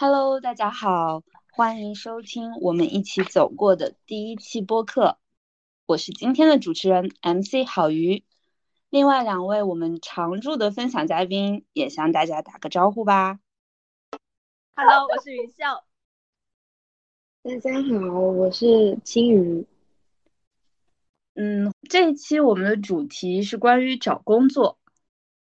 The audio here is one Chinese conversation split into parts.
Hello，大家好，欢迎收听我们一起走过的第一期播客。我是今天的主持人 MC 好鱼，另外两位我们常驻的分享嘉宾也向大家打个招呼吧。Hello，我是云笑。大家好，我是青鱼。嗯，这一期我们的主题是关于找工作。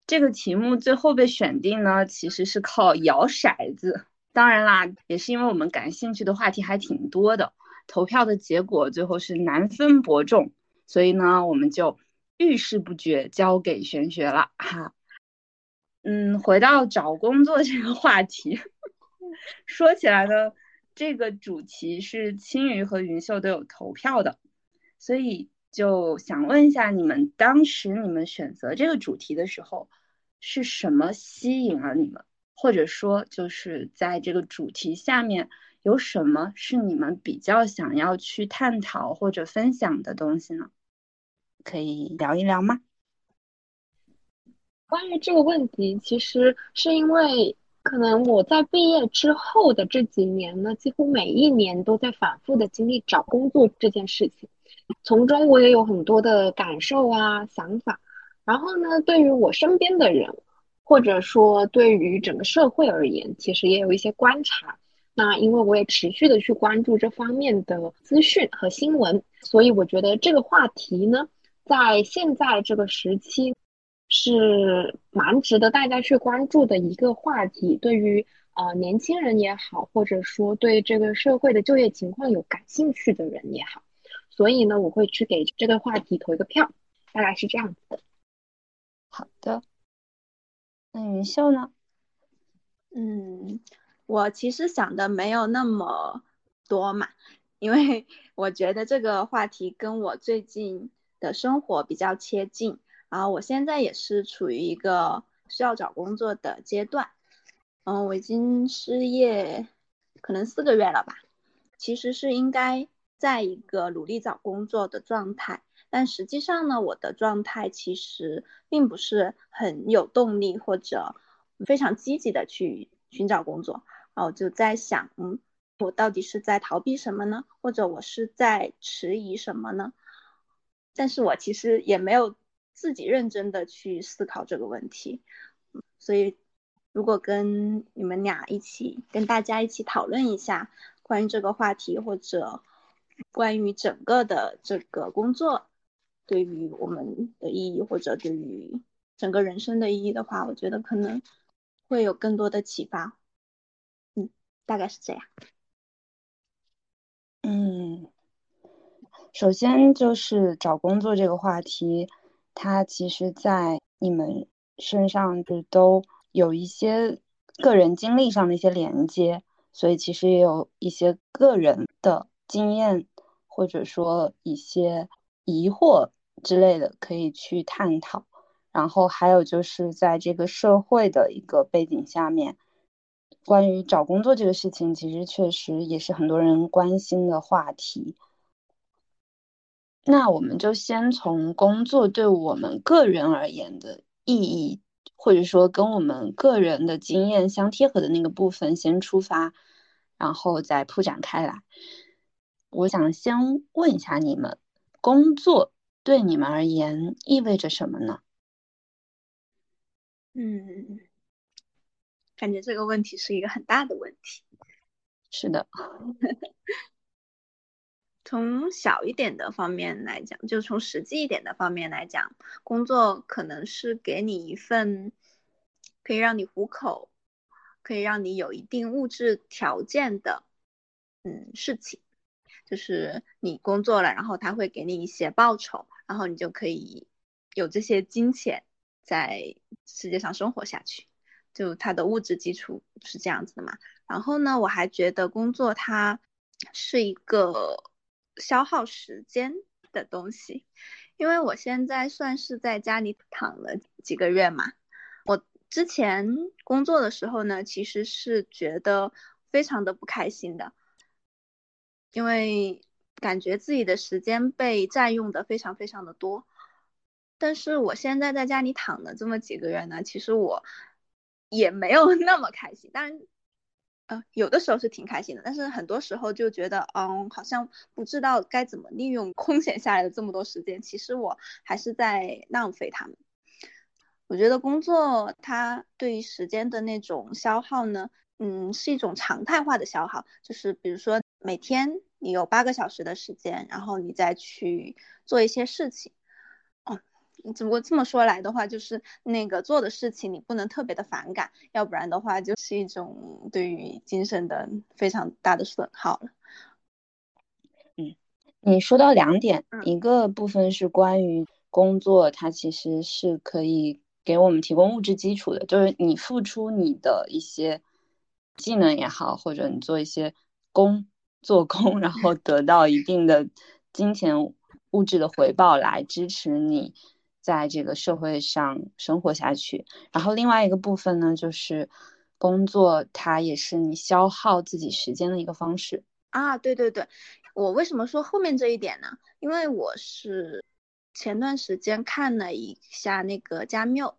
这个题目最后被选定呢，其实是靠摇骰子。当然啦，也是因为我们感兴趣的话题还挺多的，投票的结果最后是难分伯仲，所以呢，我们就遇事不决，交给玄学了哈。嗯，回到找工作这个话题，说起来呢，这个主题是青鱼和云秀都有投票的，所以。就想问一下，你们当时你们选择这个主题的时候，是什么吸引了你们？或者说，就是在这个主题下面有什么是你们比较想要去探讨或者分享的东西呢？可以聊一聊吗？关于这个问题，其实是因为可能我在毕业之后的这几年呢，几乎每一年都在反复的经历找工作这件事情。从中我也有很多的感受啊想法，然后呢，对于我身边的人，或者说对于整个社会而言，其实也有一些观察。那因为我也持续的去关注这方面的资讯和新闻，所以我觉得这个话题呢，在现在这个时期是蛮值得大家去关注的一个话题。对于呃年轻人也好，或者说对这个社会的就业情况有感兴趣的人也好。所以呢，我会去给这个话题投一个票，大概是这样子的。好的，那云秀呢？嗯，我其实想的没有那么多嘛，因为 我觉得这个话题跟我最近的生活比较切近，然后我现在也是处于一个需要找工作的阶段。嗯，我已经失业可能四个月了吧，其实是应该。在一个努力找工作的状态，但实际上呢，我的状态其实并不是很有动力或者非常积极的去寻找工作。然后我就在想，嗯，我到底是在逃避什么呢？或者我是在迟疑什么呢？但是我其实也没有自己认真的去思考这个问题。所以，如果跟你们俩一起，跟大家一起讨论一下关于这个话题，或者。关于整个的这个工作，对于我们的意义，或者对于整个人生的意义的话，我觉得可能会有更多的启发。嗯，大概是这样。嗯，首先就是找工作这个话题，它其实在你们身上就都有一些个人经历上的一些连接，所以其实也有一些个人的。经验或者说一些疑惑之类的可以去探讨，然后还有就是在这个社会的一个背景下面，关于找工作这个事情，其实确实也是很多人关心的话题。那我们就先从工作对我们个人而言的意义，或者说跟我们个人的经验相贴合的那个部分先出发，然后再铺展开来。我想先问一下你们，工作对你们而言意味着什么呢？嗯，感觉这个问题是一个很大的问题。是的，从小一点的方面来讲，就从实际一点的方面来讲，工作可能是给你一份可以让你糊口，可以让你有一定物质条件的嗯事情。就是你工作了，然后他会给你一些报酬，然后你就可以有这些金钱在世界上生活下去。就它的物质基础是这样子的嘛。然后呢，我还觉得工作它是一个消耗时间的东西，因为我现在算是在家里躺了几个月嘛。我之前工作的时候呢，其实是觉得非常的不开心的。因为感觉自己的时间被占用的非常非常的多，但是我现在在家里躺了这么几个月呢，其实我也没有那么开心。当然，嗯，有的时候是挺开心的，但是很多时候就觉得，嗯，好像不知道该怎么利用空闲下来的这么多时间。其实我还是在浪费他们。我觉得工作它对于时间的那种消耗呢，嗯，是一种常态化的消耗。就是比如说每天你有八个小时的时间，然后你再去做一些事情。哦只不过这么说来的话，就是那个做的事情你不能特别的反感，要不然的话就是一种对于精神的非常大的损耗了。嗯，你说到两点，一个部分是关于工作，它其实是可以给我们提供物质基础的，就是你付出你的一些技能也好，或者你做一些工做工，然后得到一定的金钱物质的回报来支持你。在这个社会上生活下去，然后另外一个部分呢，就是工作，它也是你消耗自己时间的一个方式啊。对对对，我为什么说后面这一点呢？因为我是前段时间看了一下那个加缪，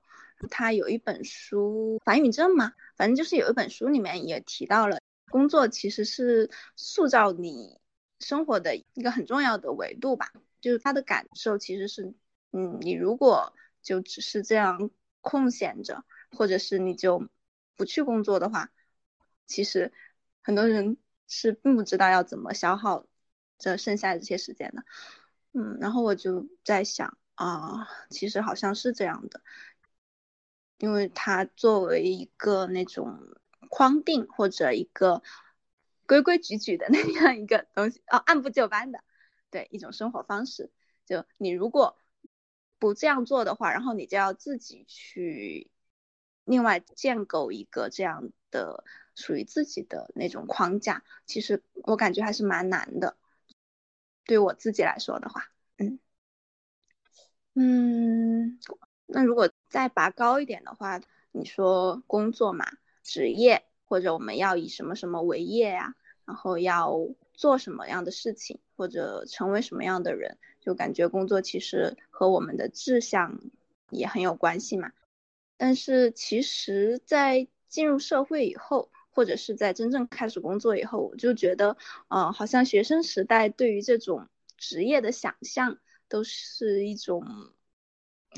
他有一本书《反语症》嘛，反正就是有一本书里面也提到了，工作其实是塑造你生活的一个很重要的维度吧，就是他的感受其实是。嗯，你如果就只是这样空闲着，或者是你就不去工作的话，其实很多人是并不知道要怎么消耗这剩下的这些时间的。嗯，然后我就在想啊，其实好像是这样的，因为他作为一个那种框定或者一个规规矩矩的 那样一个东西，哦，按部就班的，对一种生活方式。就你如果。不这样做的话，然后你就要自己去另外建构一个这样的属于自己的那种框架。其实我感觉还是蛮难的，对我自己来说的话，嗯嗯，那如果再拔高一点的话，你说工作嘛，职业或者我们要以什么什么为业呀，然后要做什么样的事情，或者成为什么样的人。就感觉工作其实和我们的志向也很有关系嘛，但是其实，在进入社会以后，或者是在真正开始工作以后，我就觉得，呃，好像学生时代对于这种职业的想象，都是一种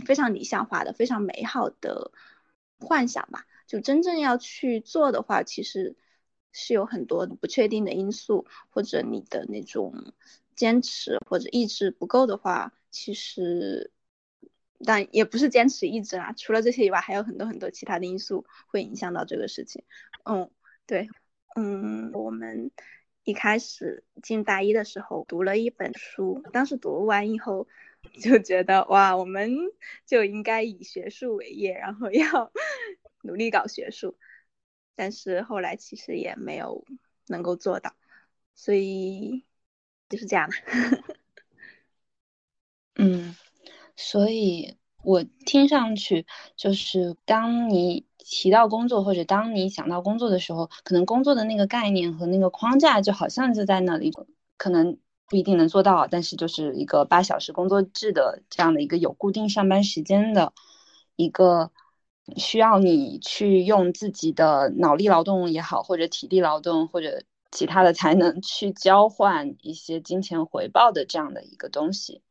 非常理想化的、非常美好的幻想吧。就真正要去做的话，其实是有很多不确定的因素，或者你的那种。坚持或者意志不够的话，其实，但也不是坚持意志啦。除了这些以外，还有很多很多其他的因素会影响到这个事情。嗯，对，嗯，我们一开始进大一的时候读了一本书，当时读完以后就觉得哇，我们就应该以学术为业，然后要努力搞学术。但是后来其实也没有能够做到，所以。就是这样的，嗯，所以我听上去就是，当你提到工作或者当你想到工作的时候，可能工作的那个概念和那个框架就好像就在那里，可能不一定能做到，但是就是一个八小时工作制的这样的一个有固定上班时间的一个需要你去用自己的脑力劳动也好，或者体力劳动或者。其他的才能去交换一些金钱回报的这样的一个东西，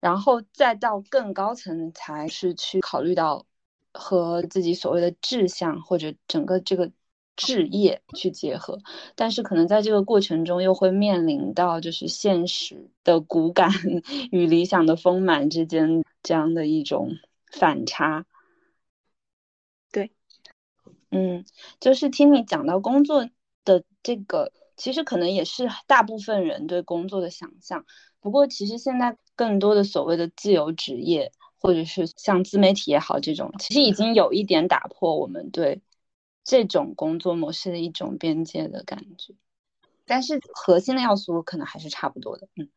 然后再到更高层才是去考虑到和自己所谓的志向或者整个这个置业去结合，但是可能在这个过程中又会面临到就是现实的骨感 与理想的丰满之间这样的一种反差。嗯，就是听你讲到工作。的这个其实可能也是大部分人对工作的想象，不过其实现在更多的所谓的自由职业，或者是像自媒体也好，这种其实已经有一点打破我们对这种工作模式的一种边界的感觉，但是核心的要素可能还是差不多的。嗯，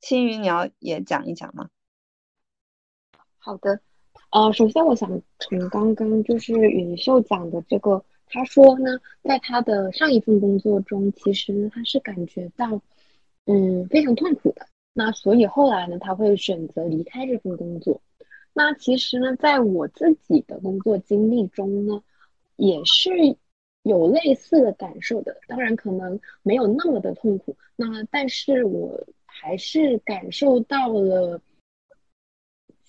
青鱼，你要也讲一讲吗？好的，呃，首先我想从刚刚就是云秀讲的这个。他说呢，在他的上一份工作中，其实他是感觉到，嗯，非常痛苦的。那所以后来呢，他会选择离开这份工作。那其实呢，在我自己的工作经历中呢，也是有类似的感受的，当然可能没有那么的痛苦。那但是我还是感受到了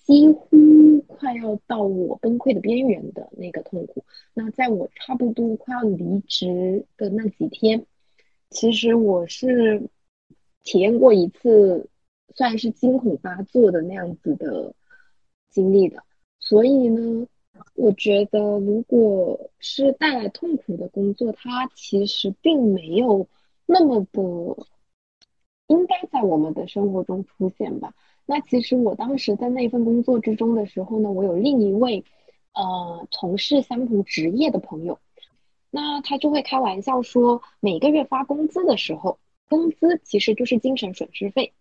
几乎快要到我崩溃的边缘的那个痛苦。那在我差不多快要离职的那几天，其实我是体验过一次算是惊恐发作的那样子的经历的。所以呢。我觉得，如果是带来痛苦的工作，它其实并没有那么的应该在我们的生活中出现吧。那其实我当时在那份工作之中的时候呢，我有另一位呃从事相同职业的朋友，那他就会开玩笑说，每个月发工资的时候，工资其实就是精神损失费。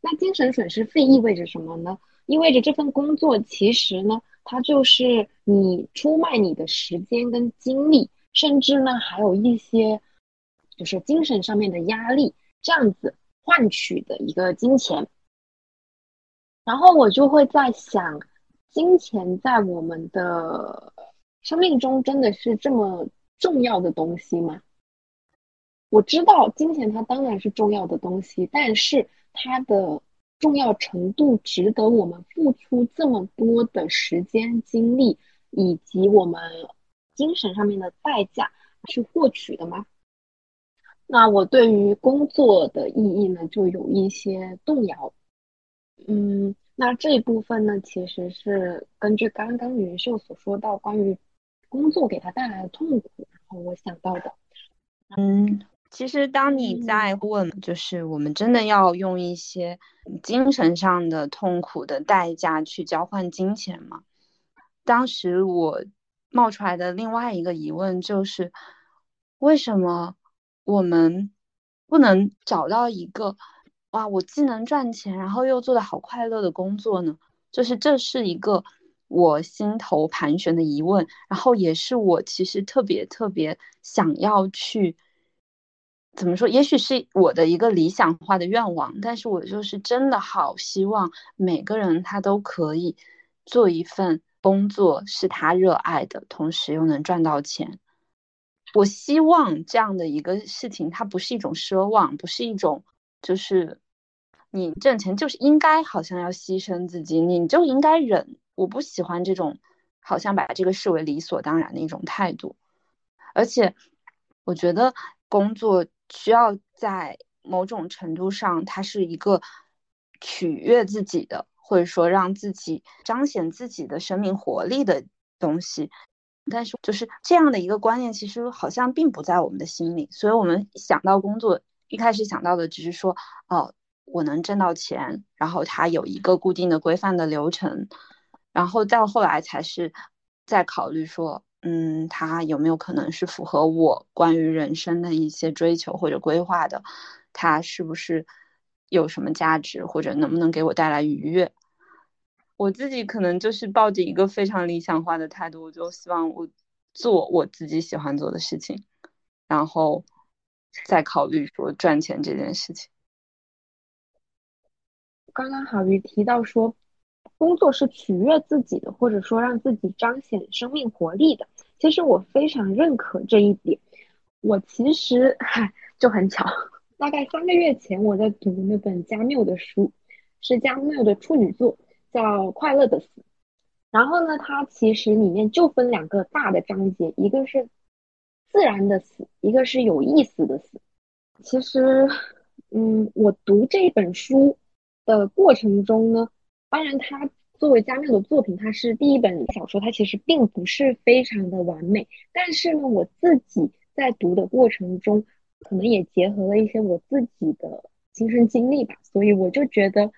那精神损失费意味着什么呢？意味着这份工作其实呢。它就是你出卖你的时间跟精力，甚至呢还有一些就是精神上面的压力，这样子换取的一个金钱。然后我就会在想，金钱在我们的生命中真的是这么重要的东西吗？我知道金钱它当然是重要的东西，但是它的。重要程度值得我们付出这么多的时间、精力以及我们精神上面的代价去获取的吗？那我对于工作的意义呢，就有一些动摇。嗯，那这一部分呢，其实是根据刚刚云秀所说到关于工作给他带来的痛苦，然后我想到的。嗯。其实，当你在问，就是我们真的要用一些精神上的痛苦的代价去交换金钱吗？当时我冒出来的另外一个疑问就是，为什么我们不能找到一个哇，我既能赚钱，然后又做的好快乐的工作呢？就是这是一个我心头盘旋的疑问，然后也是我其实特别特别想要去。怎么说？也许是我的一个理想化的愿望，但是我就是真的好希望每个人他都可以做一份工作是他热爱的，同时又能赚到钱。我希望这样的一个事情，它不是一种奢望，不是一种就是你挣钱就是应该好像要牺牲自己，你就应该忍。我不喜欢这种好像把这个视为理所当然的一种态度，而且我觉得工作。需要在某种程度上，它是一个取悦自己的，或者说让自己彰显自己的生命活力的东西。但是，就是这样的一个观念，其实好像并不在我们的心里。所以，我们想到工作，一开始想到的只是说，哦，我能挣到钱，然后它有一个固定的规范的流程，然后到后来才是在考虑说。嗯，它有没有可能是符合我关于人生的一些追求或者规划的？它是不是有什么价值，或者能不能给我带来愉悦？我自己可能就是抱着一个非常理想化的态度，我就希望我做我自己喜欢做的事情，然后在考虑说赚钱这件事情。刚刚郝宇提到说。工作是取悦自己的，或者说让自己彰显生命活力的。其实我非常认可这一点。我其实嗨就很巧，大概三个月前我在读那本加缪的书，是加缪的处女作，叫《快乐的死》。然后呢，它其实里面就分两个大的章节，一个是自然的死，一个是有意思的死。其实，嗯，我读这本书的过程中呢。当然，它作为加缪的作品，它是第一本小说，它其实并不是非常的完美。但是呢，我自己在读的过程中，可能也结合了一些我自己的亲身经历吧，所以我就觉得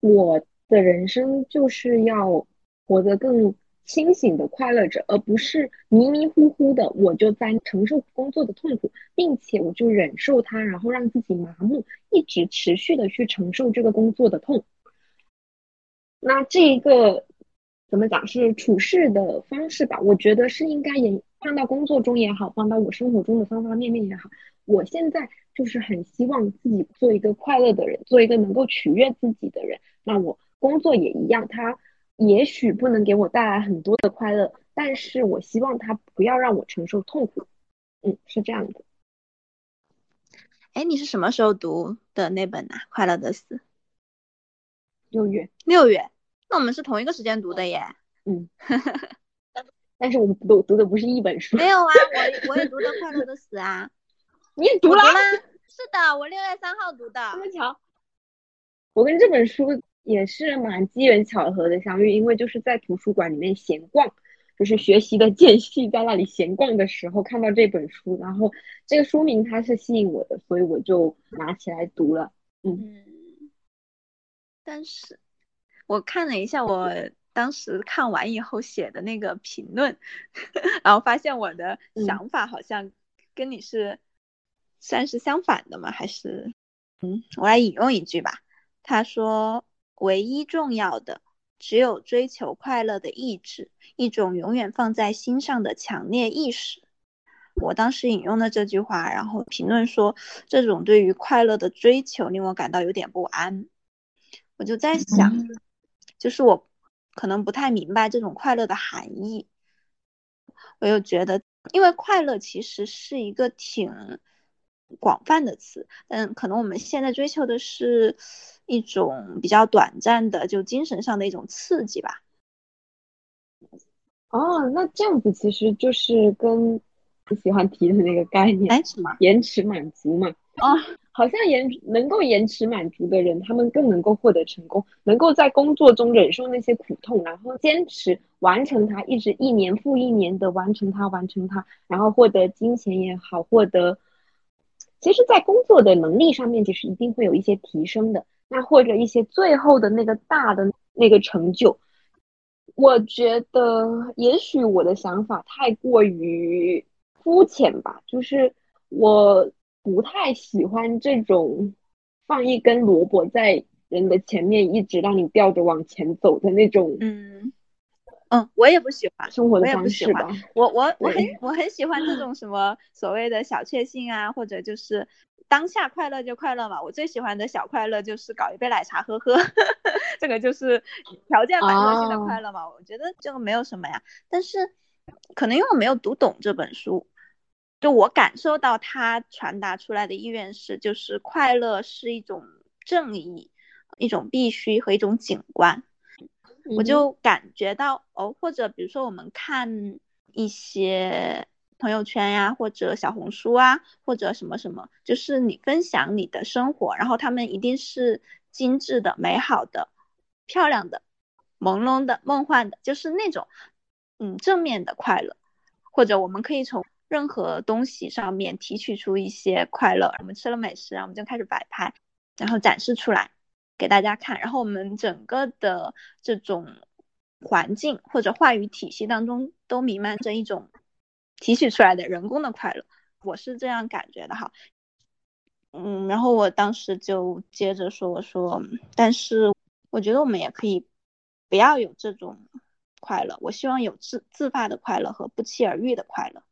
我的人生就是要活得更清醒的快乐着，而不是迷迷糊糊的，我就在承受工作的痛苦，并且我就忍受它，然后让自己麻木，一直持续的去承受这个工作的痛。那这一个怎么讲是处事的方式吧？我觉得是应该也放到工作中也好，放到我生活中的方方面面也好。我现在就是很希望自己做一个快乐的人，做一个能够取悦自己的人。那我工作也一样，它也许不能给我带来很多的快乐，但是我希望它不要让我承受痛苦。嗯，是这样的。哎，你是什么时候读的那本呢？《快乐的死》六月，六月，那我们是同一个时间读的耶。嗯，但是我们读读的不是一本书。没有啊，我我也读的《快乐的死》啊。你也读了？是的，我六月三号读的。这么巧，我跟这本书也是蛮机缘巧合的相遇，因为就是在图书馆里面闲逛。就是学习的间隙，在那里闲逛的时候看到这本书，然后这个书名它是吸引我的，所以我就拿起来读了。嗯，但是我看了一下我当时看完以后写的那个评论，然后发现我的想法好像跟你是算是相反的吗？还是嗯，我来引用一句吧。他说：“唯一重要的。”只有追求快乐的意志，一种永远放在心上的强烈意识。我当时引用的这句话，然后评论说，这种对于快乐的追求令我感到有点不安。我就在想，就是我可能不太明白这种快乐的含义。我又觉得，因为快乐其实是一个挺广泛的词，嗯，可能我们现在追求的是。一种比较短暂的，就精神上的一种刺激吧。哦，那这样子其实就是跟你喜欢提的那个概念，哎，什么延迟满足嘛？哦，好像延能够延迟满足的人，他们更能够获得成功，能够在工作中忍受那些苦痛，然后坚持完成它，一直一年复一年的完成它，完成它，然后获得金钱也好，获得，其实，在工作的能力上面，其实一定会有一些提升的。那或者一些最后的那个大的那个成就，我觉得也许我的想法太过于肤浅吧，就是我不太喜欢这种放一根萝卜在人的前面，一直让你吊着往前走的那种。嗯嗯，我也不喜欢生活的方式吧。我我我很我很喜欢这种什么所谓的小确幸啊，或者就是。当下快乐就快乐嘛，我最喜欢的小快乐就是搞一杯奶茶喝喝，这个就是条件反射性的快乐嘛。我觉得这个没有什么呀，但是可能因为我没有读懂这本书，就我感受到他传达出来的意愿是，就是快乐是一种正义，一种必须和一种景观，我就感觉到哦，或者比如说我们看一些。朋友圈呀，或者小红书啊，或者什么什么，就是你分享你的生活，然后他们一定是精致的、美好的、漂亮的、朦胧的、梦幻的，就是那种嗯正面的快乐。或者我们可以从任何东西上面提取出一些快乐。我们吃了美食，然后我们就开始摆拍，然后展示出来给大家看。然后我们整个的这种环境或者话语体系当中都弥漫着一种。提取出来的人工的快乐，我是这样感觉的哈，嗯，然后我当时就接着说，我说，但是我觉得我们也可以不要有这种快乐，我希望有自自发的快乐和不期而遇的快乐，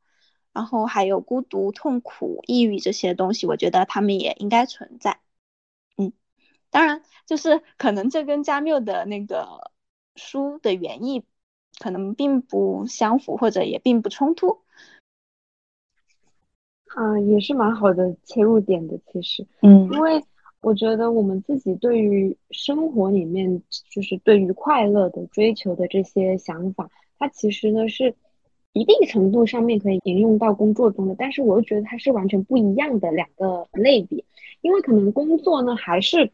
然后还有孤独、痛苦、抑郁这些东西，我觉得他们也应该存在，当然就是可能这跟加缪的那个书的原意可能并不相符，或者也并不冲突。啊，也是蛮好的切入点的，其实，嗯，因为我觉得我们自己对于生活里面，就是对于快乐的追求的这些想法，它其实呢是一定程度上面可以应用到工作中的，但是我又觉得它是完全不一样的两个类别，因为可能工作呢还是，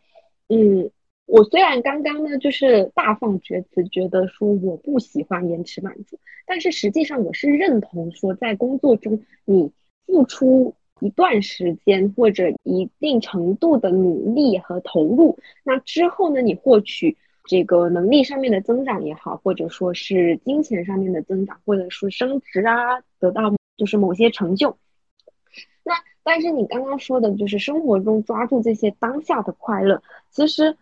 嗯，我虽然刚刚呢就是大放厥词，觉得说我不喜欢延迟满足，但是实际上我是认同说在工作中你。付出一段时间或者一定程度的努力和投入，那之后呢，你获取这个能力上面的增长也好，或者说是金钱上面的增长，或者说升职啊，得到就是某些成就。那但是你刚刚说的就是生活中抓住这些当下的快乐，其实。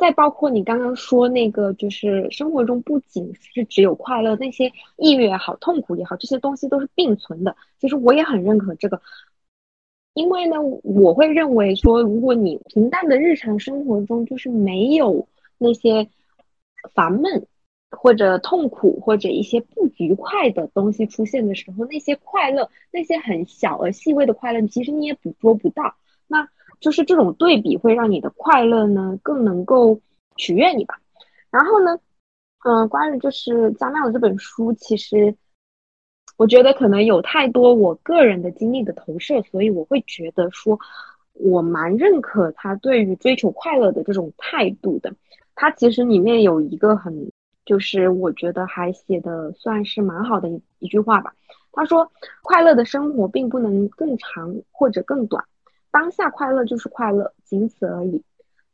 再包括你刚刚说那个，就是生活中不仅是只有快乐，那些抑郁也好、痛苦也好，这些东西都是并存的。其实我也很认可这个，因为呢，我会认为说，如果你平淡的日常生活中就是没有那些烦闷，或者痛苦或者一些不愉快的东西出现的时候，那些快乐，那些很小而细微的快乐，其实你也捕捉不到。那就是这种对比会让你的快乐呢更能够取悦你吧。然后呢，嗯，关于就是加缪的这本书，其实我觉得可能有太多我个人的经历的投射，所以我会觉得说，我蛮认可他对于追求快乐的这种态度的。他其实里面有一个很，就是我觉得还写的算是蛮好的一一句话吧。他说：“快乐的生活并不能更长或者更短，当下快乐就是快乐，仅此而已。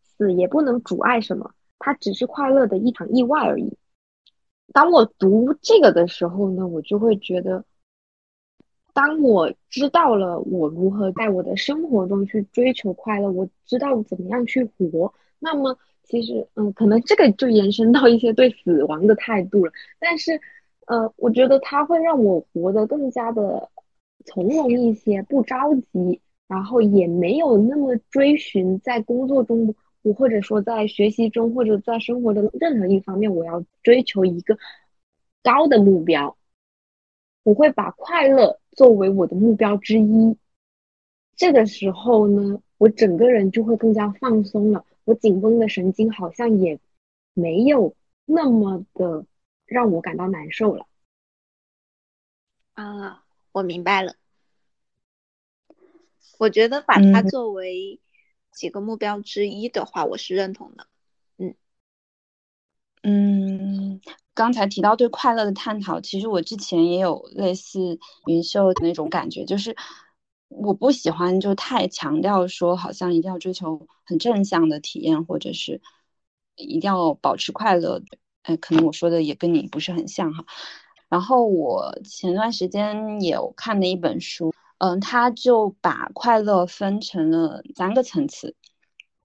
死也不能阻碍什么，它只是快乐的一场意外而已。”当我读这个的时候呢，我就会觉得，当我知道了我如何在我的生活中去追求快乐，我知道怎么样去活，那么。其实，嗯，可能这个就延伸到一些对死亡的态度了。但是，呃，我觉得它会让我活得更加的从容一些，不着急，然后也没有那么追寻在工作中，或者说在学习中，或者在生活的任何一方面，我要追求一个高的目标。我会把快乐作为我的目标之一。这个时候呢，我整个人就会更加放松了。我紧绷的神经好像也没有那么的让我感到难受了。啊，我明白了。我觉得把它作为几个目标之一的话，我是认同的。嗯嗯，刚才提到对快乐的探讨，其实我之前也有类似云秀的那种感觉，就是。我不喜欢就太强调说，好像一定要追求很正向的体验，或者是一定要保持快乐。哎，可能我说的也跟你不是很像哈。然后我前段时间有看的一本书，嗯，他就把快乐分成了三个层次。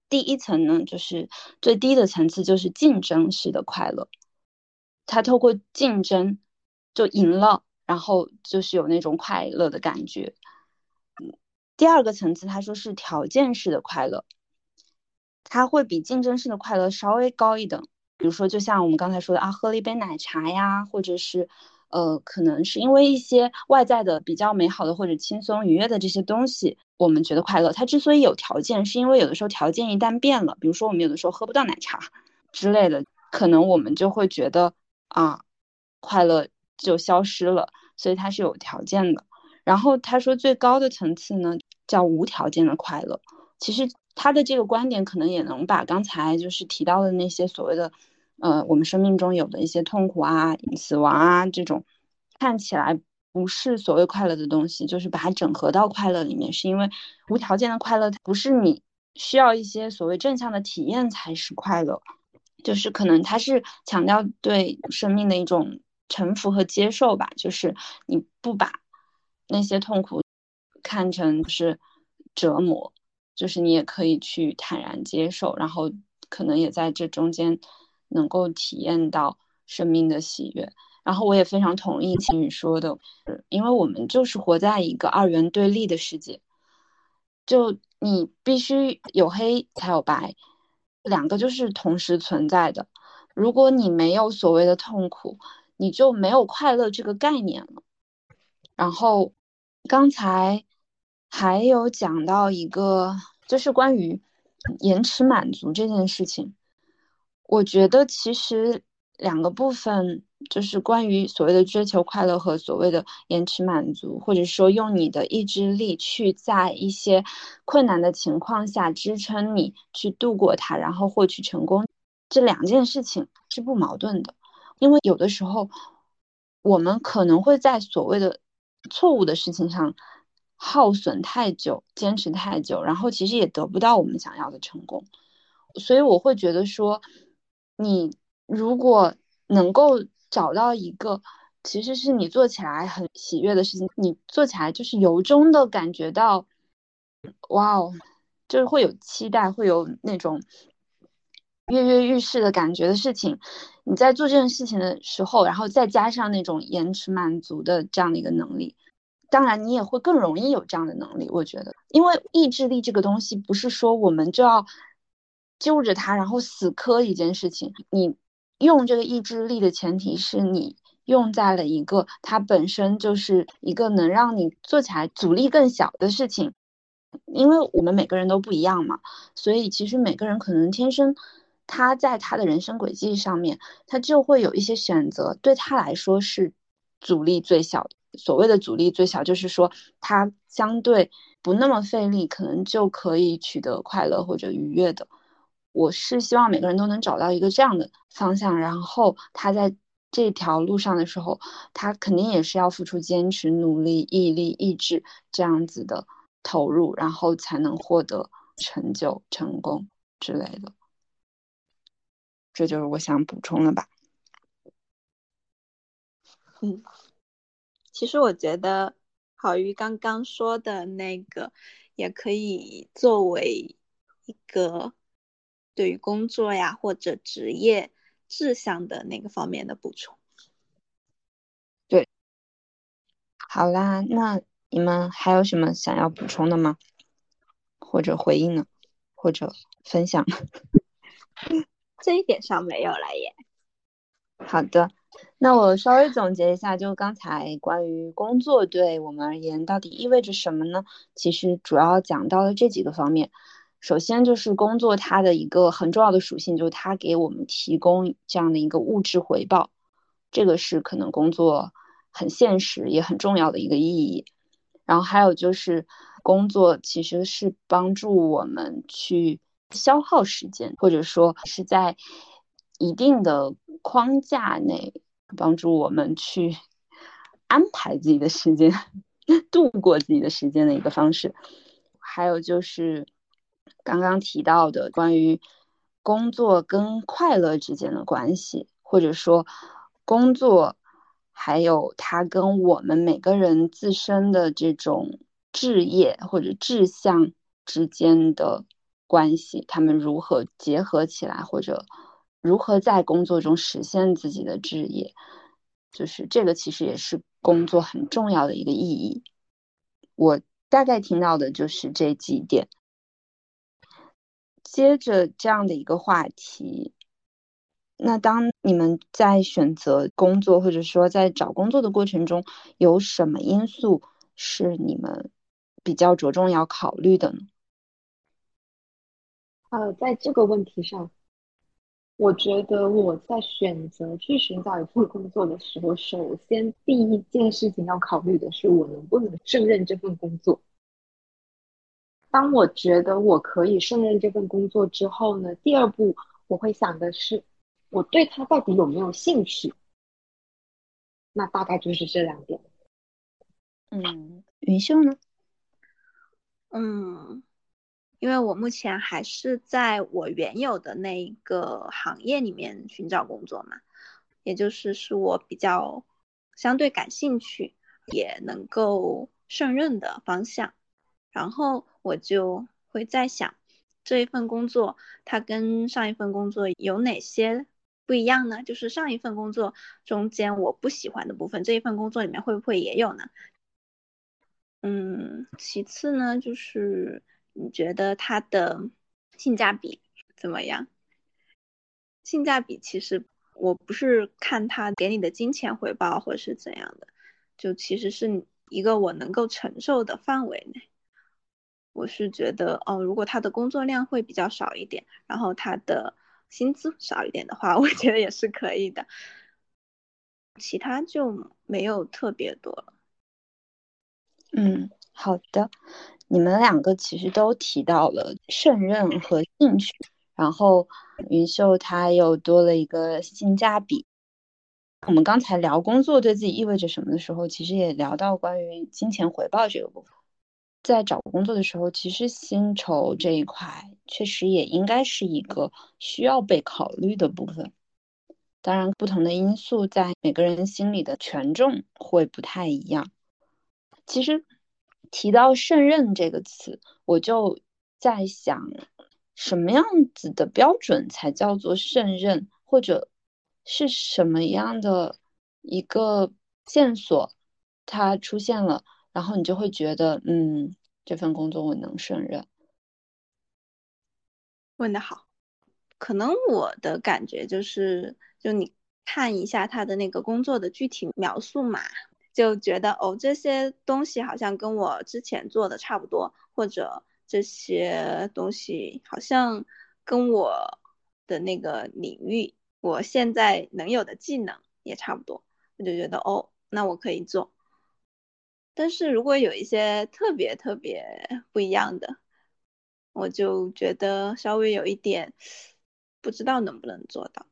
第一层呢，就是最低的层次，就是竞争式的快乐。他透过竞争就赢了，然后就是有那种快乐的感觉。第二个层次，他说是条件式的快乐，它会比竞争式的快乐稍微高一等。比如说，就像我们刚才说的啊，喝了一杯奶茶呀，或者是，呃，可能是因为一些外在的比较美好的或者轻松愉悦的这些东西，我们觉得快乐。它之所以有条件，是因为有的时候条件一旦变了，比如说我们有的时候喝不到奶茶之类的，可能我们就会觉得啊，快乐就消失了。所以它是有条件的。然后他说最高的层次呢。叫无条件的快乐，其实他的这个观点可能也能把刚才就是提到的那些所谓的，呃，我们生命中有的一些痛苦啊、死亡啊这种看起来不是所谓快乐的东西，就是把它整合到快乐里面，是因为无条件的快乐不是你需要一些所谓正向的体验才是快乐，就是可能他是强调对生命的一种臣服和接受吧，就是你不把那些痛苦。看成是折磨，就是你也可以去坦然接受，然后可能也在这中间能够体验到生命的喜悦。然后我也非常同意秦宇说的，因为我们就是活在一个二元对立的世界，就你必须有黑才有白，两个就是同时存在的。如果你没有所谓的痛苦，你就没有快乐这个概念了。然后刚才。还有讲到一个，就是关于延迟满足这件事情。我觉得其实两个部分，就是关于所谓的追求快乐和所谓的延迟满足，或者说用你的意志力去在一些困难的情况下支撑你去度过它，然后获取成功，这两件事情是不矛盾的。因为有的时候，我们可能会在所谓的错误的事情上。耗损太久，坚持太久，然后其实也得不到我们想要的成功，所以我会觉得说，你如果能够找到一个其实是你做起来很喜悦的事情，你做起来就是由衷的感觉到，哇哦，就是会有期待，会有那种跃跃欲试的感觉的事情，你在做这件事情的时候，然后再加上那种延迟满足的这样的一个能力。当然，你也会更容易有这样的能力。我觉得，因为意志力这个东西，不是说我们就要揪着它，然后死磕一件事情。你用这个意志力的前提是你用在了一个它本身就是一个能让你做起来阻力更小的事情。因为我们每个人都不一样嘛，所以其实每个人可能天生他在他的人生轨迹上面，他就会有一些选择，对他来说是阻力最小的。所谓的阻力最小，就是说他相对不那么费力，可能就可以取得快乐或者愉悦的。我是希望每个人都能找到一个这样的方向，然后他在这条路上的时候，他肯定也是要付出坚持、努力、毅力、意志这样子的投入，然后才能获得成就、成功之类的。这就是我想补充的吧。嗯。其实我觉得，好于刚刚说的那个，也可以作为一个对于工作呀或者职业志向的那个方面的补充。对，好啦，那你们还有什么想要补充的吗？或者回应呢？或者分享？这一点上没有了耶。好的。那我稍微总结一下，就刚才关于工作对我们而言到底意味着什么呢？其实主要讲到了这几个方面。首先就是工作它的一个很重要的属性，就是它给我们提供这样的一个物质回报，这个是可能工作很现实也很重要的一个意义。然后还有就是工作其实是帮助我们去消耗时间，或者说是在一定的框架内。帮助我们去 安排自己的时间，度过自己的时间的一个方式。还有就是刚刚提到的关于工作跟快乐之间的关系，或者说工作还有它跟我们每个人自身的这种志业或者志向之间的关系，他们如何结合起来，或者。如何在工作中实现自己的职业，就是这个，其实也是工作很重要的一个意义。我大概听到的就是这几点。接着这样的一个话题，那当你们在选择工作，或者说在找工作的过程中，有什么因素是你们比较着重要考虑的呢？呃，在这个问题上。我觉得我在选择去寻找一份工作的时候，首先第一件事情要考虑的是我能不能胜任这份工作。当我觉得我可以胜任这份工作之后呢，第二步我会想的是我对他到底有没有兴趣。那大概就是这两点。嗯，云秀呢？嗯。因为我目前还是在我原有的那一个行业里面寻找工作嘛，也就是是我比较相对感兴趣，也能够胜任的方向。然后我就会在想，这一份工作它跟上一份工作有哪些不一样呢？就是上一份工作中间我不喜欢的部分，这一份工作里面会不会也有呢？嗯，其次呢，就是。你觉得它的性价比怎么样？性价比其实我不是看它给你的金钱回报或是怎样的，就其实是一个我能够承受的范围内。我是觉得，哦，如果他的工作量会比较少一点，然后他的薪资少一点的话，我觉得也是可以的。其他就没有特别多了。嗯，好的。你们两个其实都提到了胜任和兴趣，然后云秀她又多了一个性价比。我们刚才聊工作对自己意味着什么的时候，其实也聊到关于金钱回报这个部分。在找工作的时候，其实薪酬这一块确实也应该是一个需要被考虑的部分。当然，不同的因素在每个人心里的权重会不太一样。其实。提到胜任这个词，我就在想，什么样子的标准才叫做胜任，或者是什么样的一个线索，它出现了，然后你就会觉得，嗯，这份工作我能胜任。问的好，可能我的感觉就是，就你看一下他的那个工作的具体描述嘛，就觉得哦，这些东西好像跟我之前做的差不多，或者这些东西好像跟我的那个领域，我现在能有的技能也差不多，我就觉得哦，那我可以做。但是如果有一些特别特别不一样的，我就觉得稍微有一点。不知道能不能做到。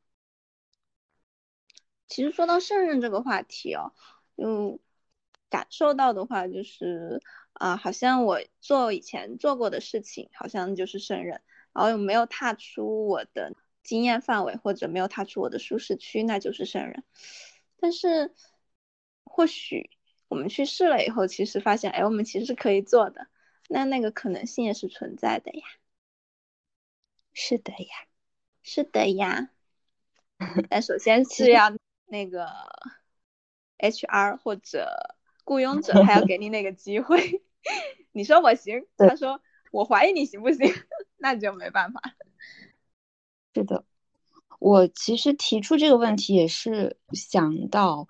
其实说到胜任这个话题哦，嗯，感受到的话就是，啊，好像我做以前做过的事情，好像就是胜任，然后又没有踏出我的经验范围，或者没有踏出我的舒适区，那就是胜任。但是，或许我们去试了以后，其实发现，哎，我们其实是可以做的，那那个可能性也是存在的呀。是的呀。是的呀，但首先是要那个 HR 或者雇佣者，还要给你那个机会。你说我行，他说我怀疑你行不行，那就没办法。是的，我其实提出这个问题也是想到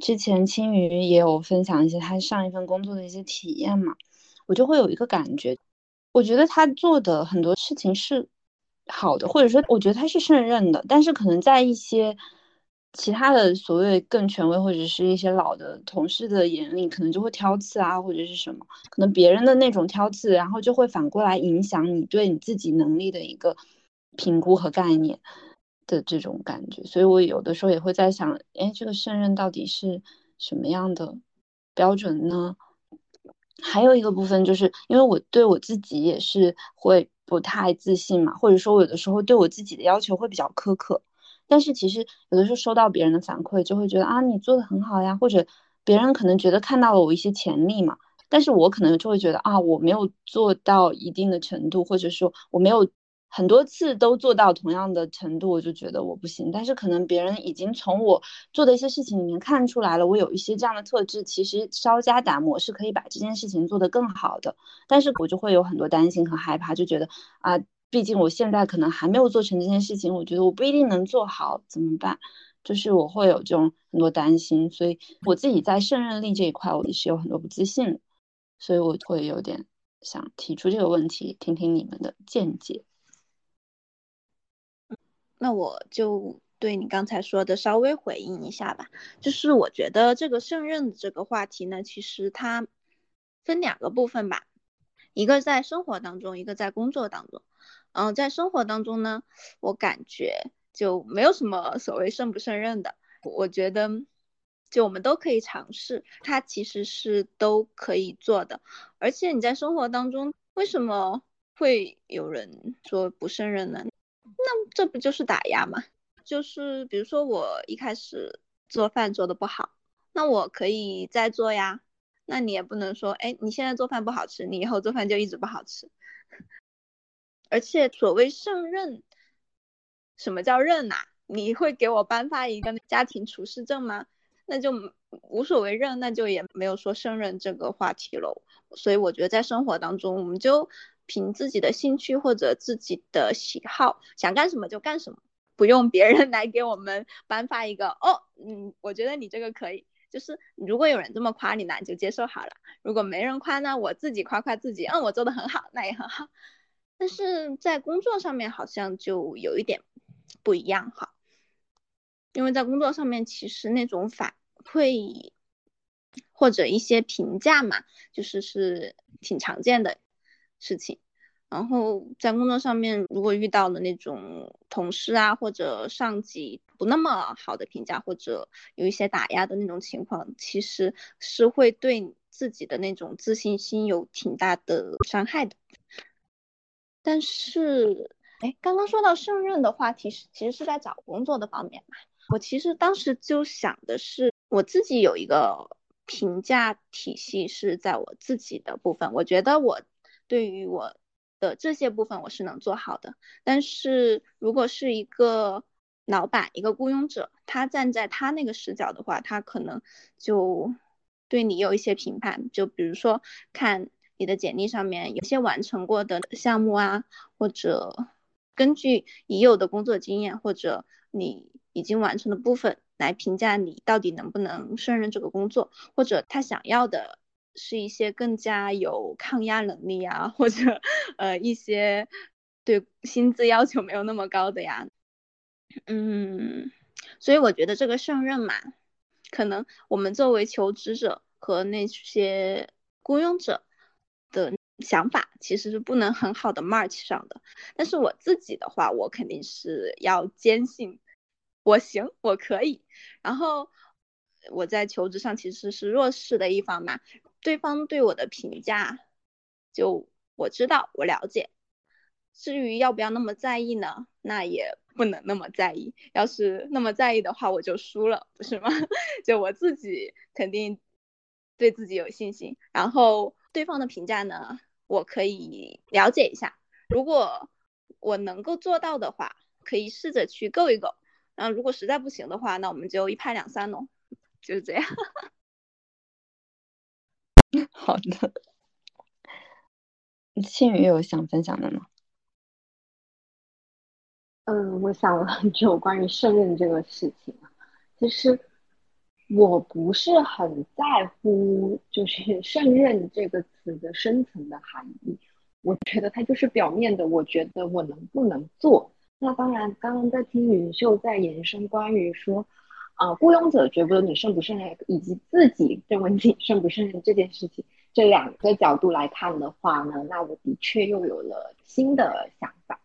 之前青鱼也有分享一些他上一份工作的一些体验嘛，我就会有一个感觉，我觉得他做的很多事情是。好的，或者说，我觉得他是胜任的，但是可能在一些其他的所谓更权威或者是一些老的同事的眼里，可能就会挑刺啊，或者是什么，可能别人的那种挑刺，然后就会反过来影响你对你自己能力的一个评估和概念的这种感觉。所以我有的时候也会在想，哎，这个胜任到底是什么样的标准呢？还有一个部分就是因为我对我自己也是会。不太自信嘛，或者说我有的时候对我自己的要求会比较苛刻，但是其实有的时候收到别人的反馈，就会觉得啊你做的很好呀，或者别人可能觉得看到了我一些潜力嘛，但是我可能就会觉得啊我没有做到一定的程度，或者说我没有。很多次都做到同样的程度，我就觉得我不行。但是可能别人已经从我做的一些事情里面看出来了，我有一些这样的特质，其实稍加打磨是可以把这件事情做得更好的。但是我就会有很多担心和害怕，就觉得啊，毕竟我现在可能还没有做成这件事情，我觉得我不一定能做好，怎么办？就是我会有这种很多担心，所以我自己在胜任力这一块，我也是有很多不自信，所以我会有点想提出这个问题，听听你们的见解。那我就对你刚才说的稍微回应一下吧，就是我觉得这个胜任这个话题呢，其实它分两个部分吧，一个在生活当中，一个在工作当中。嗯，在生活当中呢，我感觉就没有什么所谓胜不胜任的，我觉得就我们都可以尝试，它其实是都可以做的。而且你在生活当中，为什么会有人说不胜任呢？那这不就是打压吗？就是比如说我一开始做饭做的不好，那我可以再做呀。那你也不能说，哎，你现在做饭不好吃，你以后做饭就一直不好吃。而且所谓胜任，什么叫任呐？你会给我颁发一个家庭厨师证吗？那就无所谓任，那就也没有说胜任这个话题喽。所以我觉得在生活当中，我们就。凭自己的兴趣或者自己的喜好，想干什么就干什么，不用别人 来给我们颁发一个哦，嗯，我觉得你这个可以。就是如果有人这么夸你呢，你就接受好了；如果没人夸呢，我自己夸夸自己，嗯，我做的很好，那也很好。但是在工作上面好像就有一点不一样哈，因为在工作上面其实那种反馈或者一些评价嘛，就是是挺常见的。事情，然后在工作上面，如果遇到了那种同事啊或者上级不那么好的评价，或者有一些打压的那种情况，其实是会对自己的那种自信心有挺大的伤害的。但是，哎，刚刚说到胜任的话题是，其实是在找工作的方面嘛。我其实当时就想的是，我自己有一个评价体系是在我自己的部分，我觉得我。对于我的这些部分，我是能做好的。但是如果是一个老板、一个雇佣者，他站在他那个视角的话，他可能就对你有一些评判。就比如说，看你的简历上面有些完成过的项目啊，或者根据已有的工作经验或者你已经完成的部分来评价你到底能不能胜任这个工作，或者他想要的是一些更加有抗压能力啊，或者呃一些对薪资要求没有那么高的呀。嗯，所以我觉得这个胜任嘛，可能我们作为求职者和那些雇佣者的想法其实是不能很好的 match 上的。但是我自己的话，我肯定是要坚信我行，我可以。然后我在求职上其实是弱势的一方嘛，对方对我的评价，就我知道，我了解。至于要不要那么在意呢？那也不能那么在意。要是那么在意的话，我就输了，不是吗？就我自己肯定对自己有信心。然后对方的评价呢，我可以了解一下。如果我能够做到的话，可以试着去够一够。然后如果实在不行的话，那我们就一拍两散喽。就是这样。好的。庆宇有想分享的吗？嗯，我想了很久关于胜任这个事情啊。其实我不是很在乎，就是 胜任这个词的深层的含义。我觉得它就是表面的，我觉得我能不能做。那当然，刚刚在听云秀在延伸关于说，啊，雇佣者觉得你胜不胜任，以及自己认为你胜不胜任这件事情，这两个角度来看的话呢，那我的确又有了新的想法。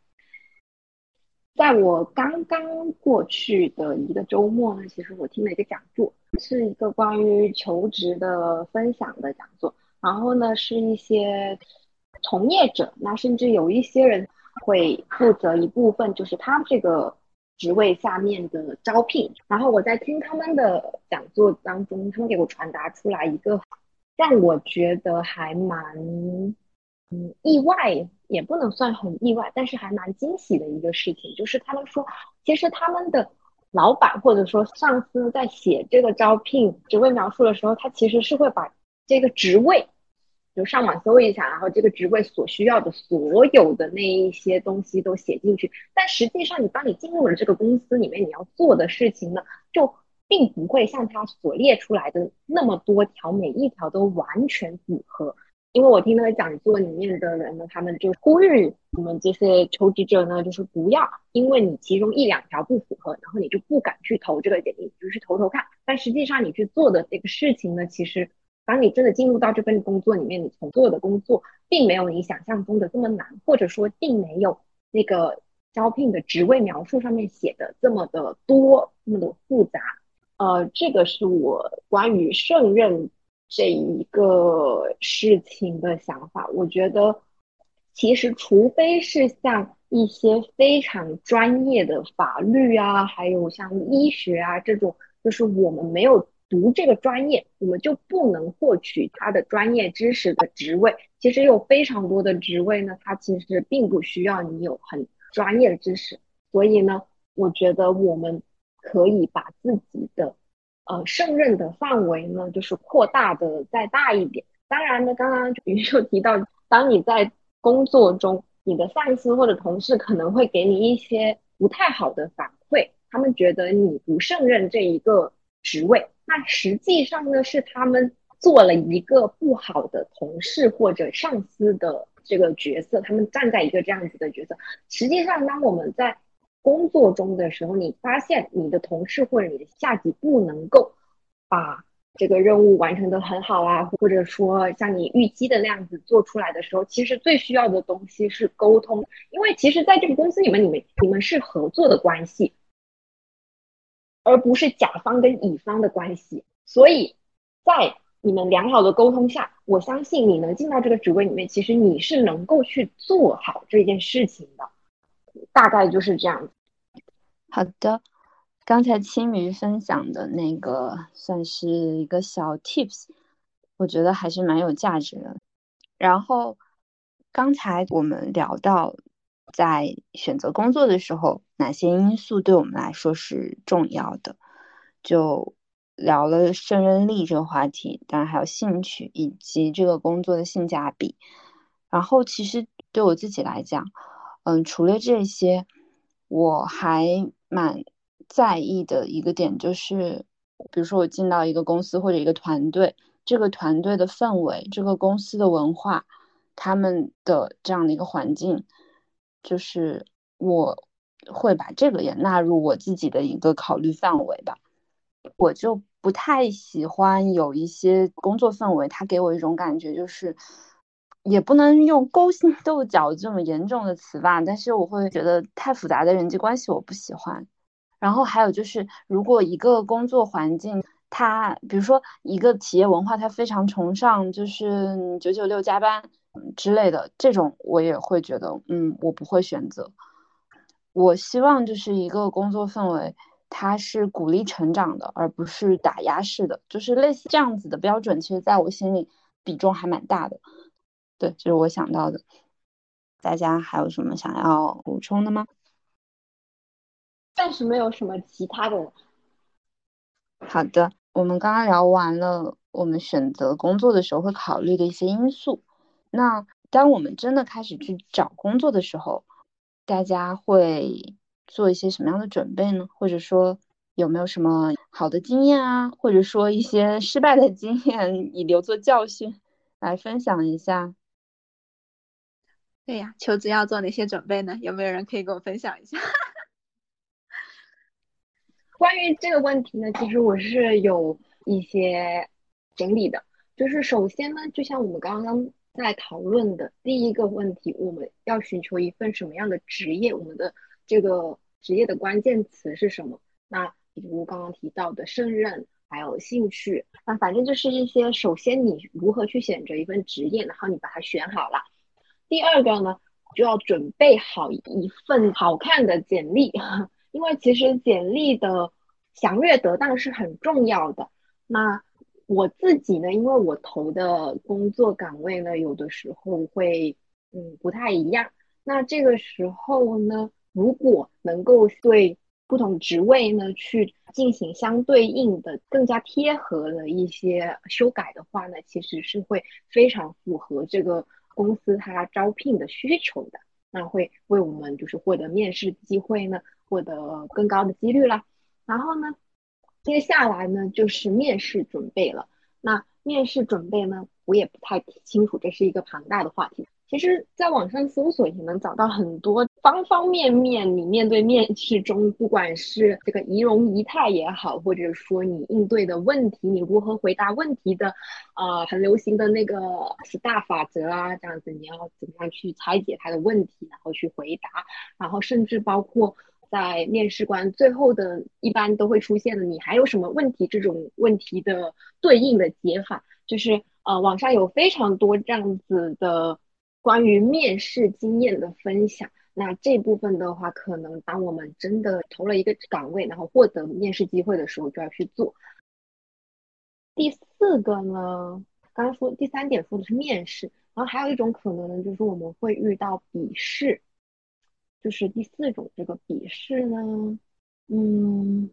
在我刚刚过去的一个周末呢，其实我听了一个讲座，是一个关于求职的分享的讲座。然后呢，是一些从业者，那甚至有一些人会负责一部分，就是他这个职位下面的招聘。然后我在听他们的讲座当中，他们给我传达出来一个让我觉得还蛮嗯意外。也不能算很意外，但是还蛮惊喜的一个事情，就是他们说，其实他们的老板或者说上司在写这个招聘职位描述的时候，他其实是会把这个职位就上网搜一下，然后这个职位所需要的所有的那一些东西都写进去。但实际上，你当你进入了这个公司里面，你要做的事情呢，就并不会像他所列出来的那么多条，每一条都完全符合。因为我听那个讲座里面的人呢，他们就呼吁我们这些求职者呢，就是不要因为你其中一两条不符合，然后你就不敢去投这个简历，就去投投看。但实际上你去做的这个事情呢，其实当你真的进入到这份工作里面，你从做的工作并没有你想象中的这么难，或者说并没有那个招聘的职位描述上面写的这么的多，这么的复杂。呃，这个是我关于胜任。这一个事情的想法，我觉得其实除非是像一些非常专业的法律啊，还有像医学啊这种，就是我们没有读这个专业，我们就不能获取他的专业知识的职位。其实有非常多的职位呢，它其实并不需要你有很专业的知识，所以呢，我觉得我们可以把自己的。呃，胜任的范围呢，就是扩大的再大一点。当然呢，刚刚云秀提到，当你在工作中，你的上司或者同事可能会给你一些不太好的反馈，他们觉得你不胜任这一个职位。那实际上呢，是他们做了一个不好的同事或者上司的这个角色，他们站在一个这样子的角色。实际上，当我们在工作中的时候，你发现你的同事或者你的下级不能够把这个任务完成的很好啊，或者说像你预期的那样子做出来的时候，其实最需要的东西是沟通，因为其实在这个公司里面，你们你们是合作的关系，而不是甲方跟乙方的关系，所以在你们良好的沟通下，我相信你能进到这个职位里面，其实你是能够去做好这件事情的。大概就是这样。好的，刚才青鱼分享的那个算是一个小 tips，我觉得还是蛮有价值的。然后刚才我们聊到，在选择工作的时候，哪些因素对我们来说是重要的？就聊了胜任力这个话题，当然还有兴趣以及这个工作的性价比。然后其实对我自己来讲，嗯，除了这些，我还蛮在意的一个点就是，比如说我进到一个公司或者一个团队，这个团队的氛围，这个公司的文化，他们的这样的一个环境，就是我会把这个也纳入我自己的一个考虑范围吧。我就不太喜欢有一些工作氛围，它给我一种感觉就是。也不能用勾心斗角这么严重的词吧，但是我会觉得太复杂的人际关系我不喜欢。然后还有就是，如果一个工作环境，它比如说一个企业文化，它非常崇尚就是九九六加班之类的，这种我也会觉得，嗯，我不会选择。我希望就是一个工作氛围，它是鼓励成长的，而不是打压式的，就是类似这样子的标准，其实在我心里比重还蛮大的。对，这是我想到的。大家还有什么想要补充的吗？暂时没有什么其他的。好的，我们刚刚聊完了我们选择工作的时候会考虑的一些因素。那当我们真的开始去找工作的时候，大家会做一些什么样的准备呢？或者说有没有什么好的经验啊？或者说一些失败的经验，以留作教训，来分享一下？对呀，求职要做哪些准备呢？有没有人可以跟我分享一下？关于这个问题呢，其实我是有一些整理的。就是首先呢，就像我们刚刚在讨论的第一个问题，我们要寻求一份什么样的职业？我们的这个职业的关键词是什么？那比如刚刚提到的胜任，还有兴趣，那反正就是一些。首先，你如何去选择一份职业，然后你把它选好了。第二个呢，就要准备好一份好看的简历，因为其实简历的详略得当是很重要的。那我自己呢，因为我投的工作岗位呢，有的时候会嗯不太一样。那这个时候呢，如果能够对不同职位呢去进行相对应的、更加贴合的一些修改的话呢，其实是会非常符合这个。公司它招聘的需求的，那会为我们就是获得面试机会呢，获得更高的几率啦。然后呢，接下来呢就是面试准备了。那面试准备呢，我也不太清楚，这是一个庞大的话题。其实，在网上搜索也能找到很多方方面面。你面对面试中，不管是这个仪容仪态也好，或者说你应对的问题，你如何回答问题的，啊，很流行的那个十大法则啊，这样子，你要怎么样去拆解他的问题，然后去回答，然后甚至包括在面试官最后的一般都会出现的，你还有什么问题？这种问题的对应的解法，就是呃，网上有非常多这样子的。关于面试经验的分享，那这部分的话，可能当我们真的投了一个岗位，然后获得面试机会的时候，就要去做。第四个呢，刚刚说第三点说的是面试，然后还有一种可能呢，就是我们会遇到笔试，就是第四种这个笔试呢，嗯，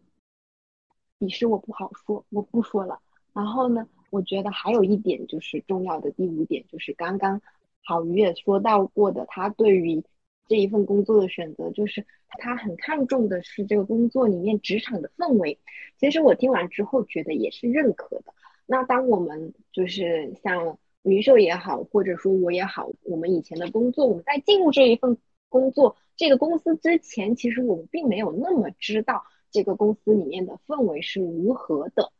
笔试我不好说，我不说了。然后呢，我觉得还有一点就是重要的第五点，就是刚刚。郝宇也说到过的，他对于这一份工作的选择，就是他很看重的是这个工作里面职场的氛围。其实我听完之后觉得也是认可的。那当我们就是像云秀也好，或者说我也好，我们以前的工作，我们在进入这一份工作这个公司之前，其实我们并没有那么知道这个公司里面的氛围是如何的。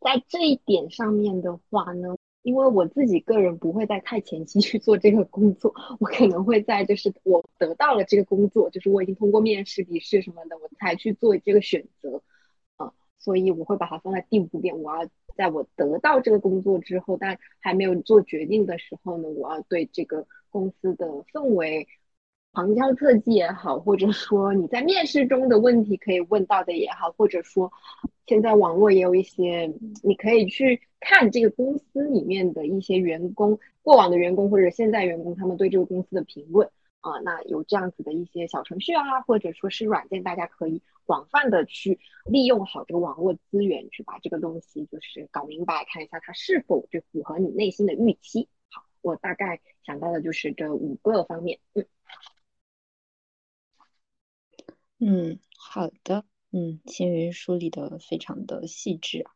在这一点上面的话呢。因为我自己个人不会在太前期去做这个工作，我可能会在就是我得到了这个工作，就是我已经通过面试、笔试什么的，我才去做这个选择，啊，所以我会把它放在第五点。我要在我得到这个工作之后，但还没有做决定的时候呢，我要对这个公司的氛围。旁敲侧击也好，或者说你在面试中的问题可以问到的也好，或者说现在网络也有一些你可以去看这个公司里面的一些员工过往的员工或者现在员工他们对这个公司的评论啊，那有这样子的一些小程序啊，或者说是软件，大家可以广泛的去利用好这个网络资源，去把这个东西就是搞明白，看一下它是否就符合你内心的预期。好，我大概想到的就是这五个方面，嗯。嗯，好的，嗯，青云梳理的非常的细致啊。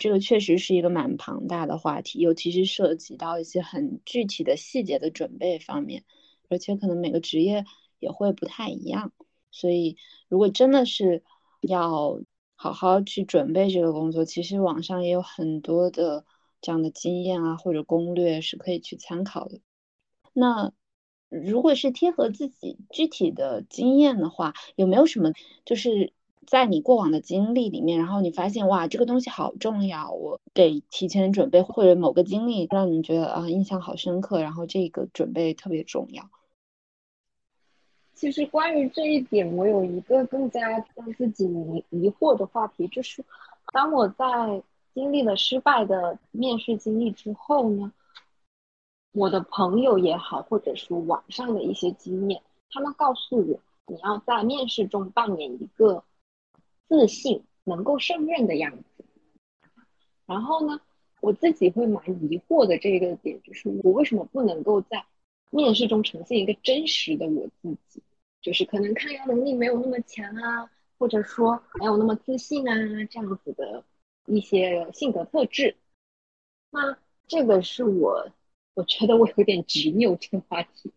这个确实是一个蛮庞大的话题，尤其是涉及到一些很具体的细节的准备方面，而且可能每个职业也会不太一样。所以，如果真的是要好好去准备这个工作，其实网上也有很多的这样的经验啊，或者攻略是可以去参考的。那如果是贴合自己具体的经验的话，有没有什么就是？在你过往的经历里面，然后你发现哇，这个东西好重要，我得提前准备，或者某个经历让你觉得啊印象好深刻，然后这个准备特别重要。其实关于这一点，我有一个更加让自己疑惑的话题，就是当我在经历了失败的面试经历之后呢，我的朋友也好，或者说网上的一些经验，他们告诉我，你要在面试中扮演一个。自信能够胜任的样子，然后呢，我自己会蛮疑惑的这个点就是，我为什么不能够在面试中呈现一个真实的我自己？就是可能抗压能力没有那么强啊，或者说没有那么自信啊，这样子的一些性格特质。那这个是我，我觉得我有点执拗这个话题，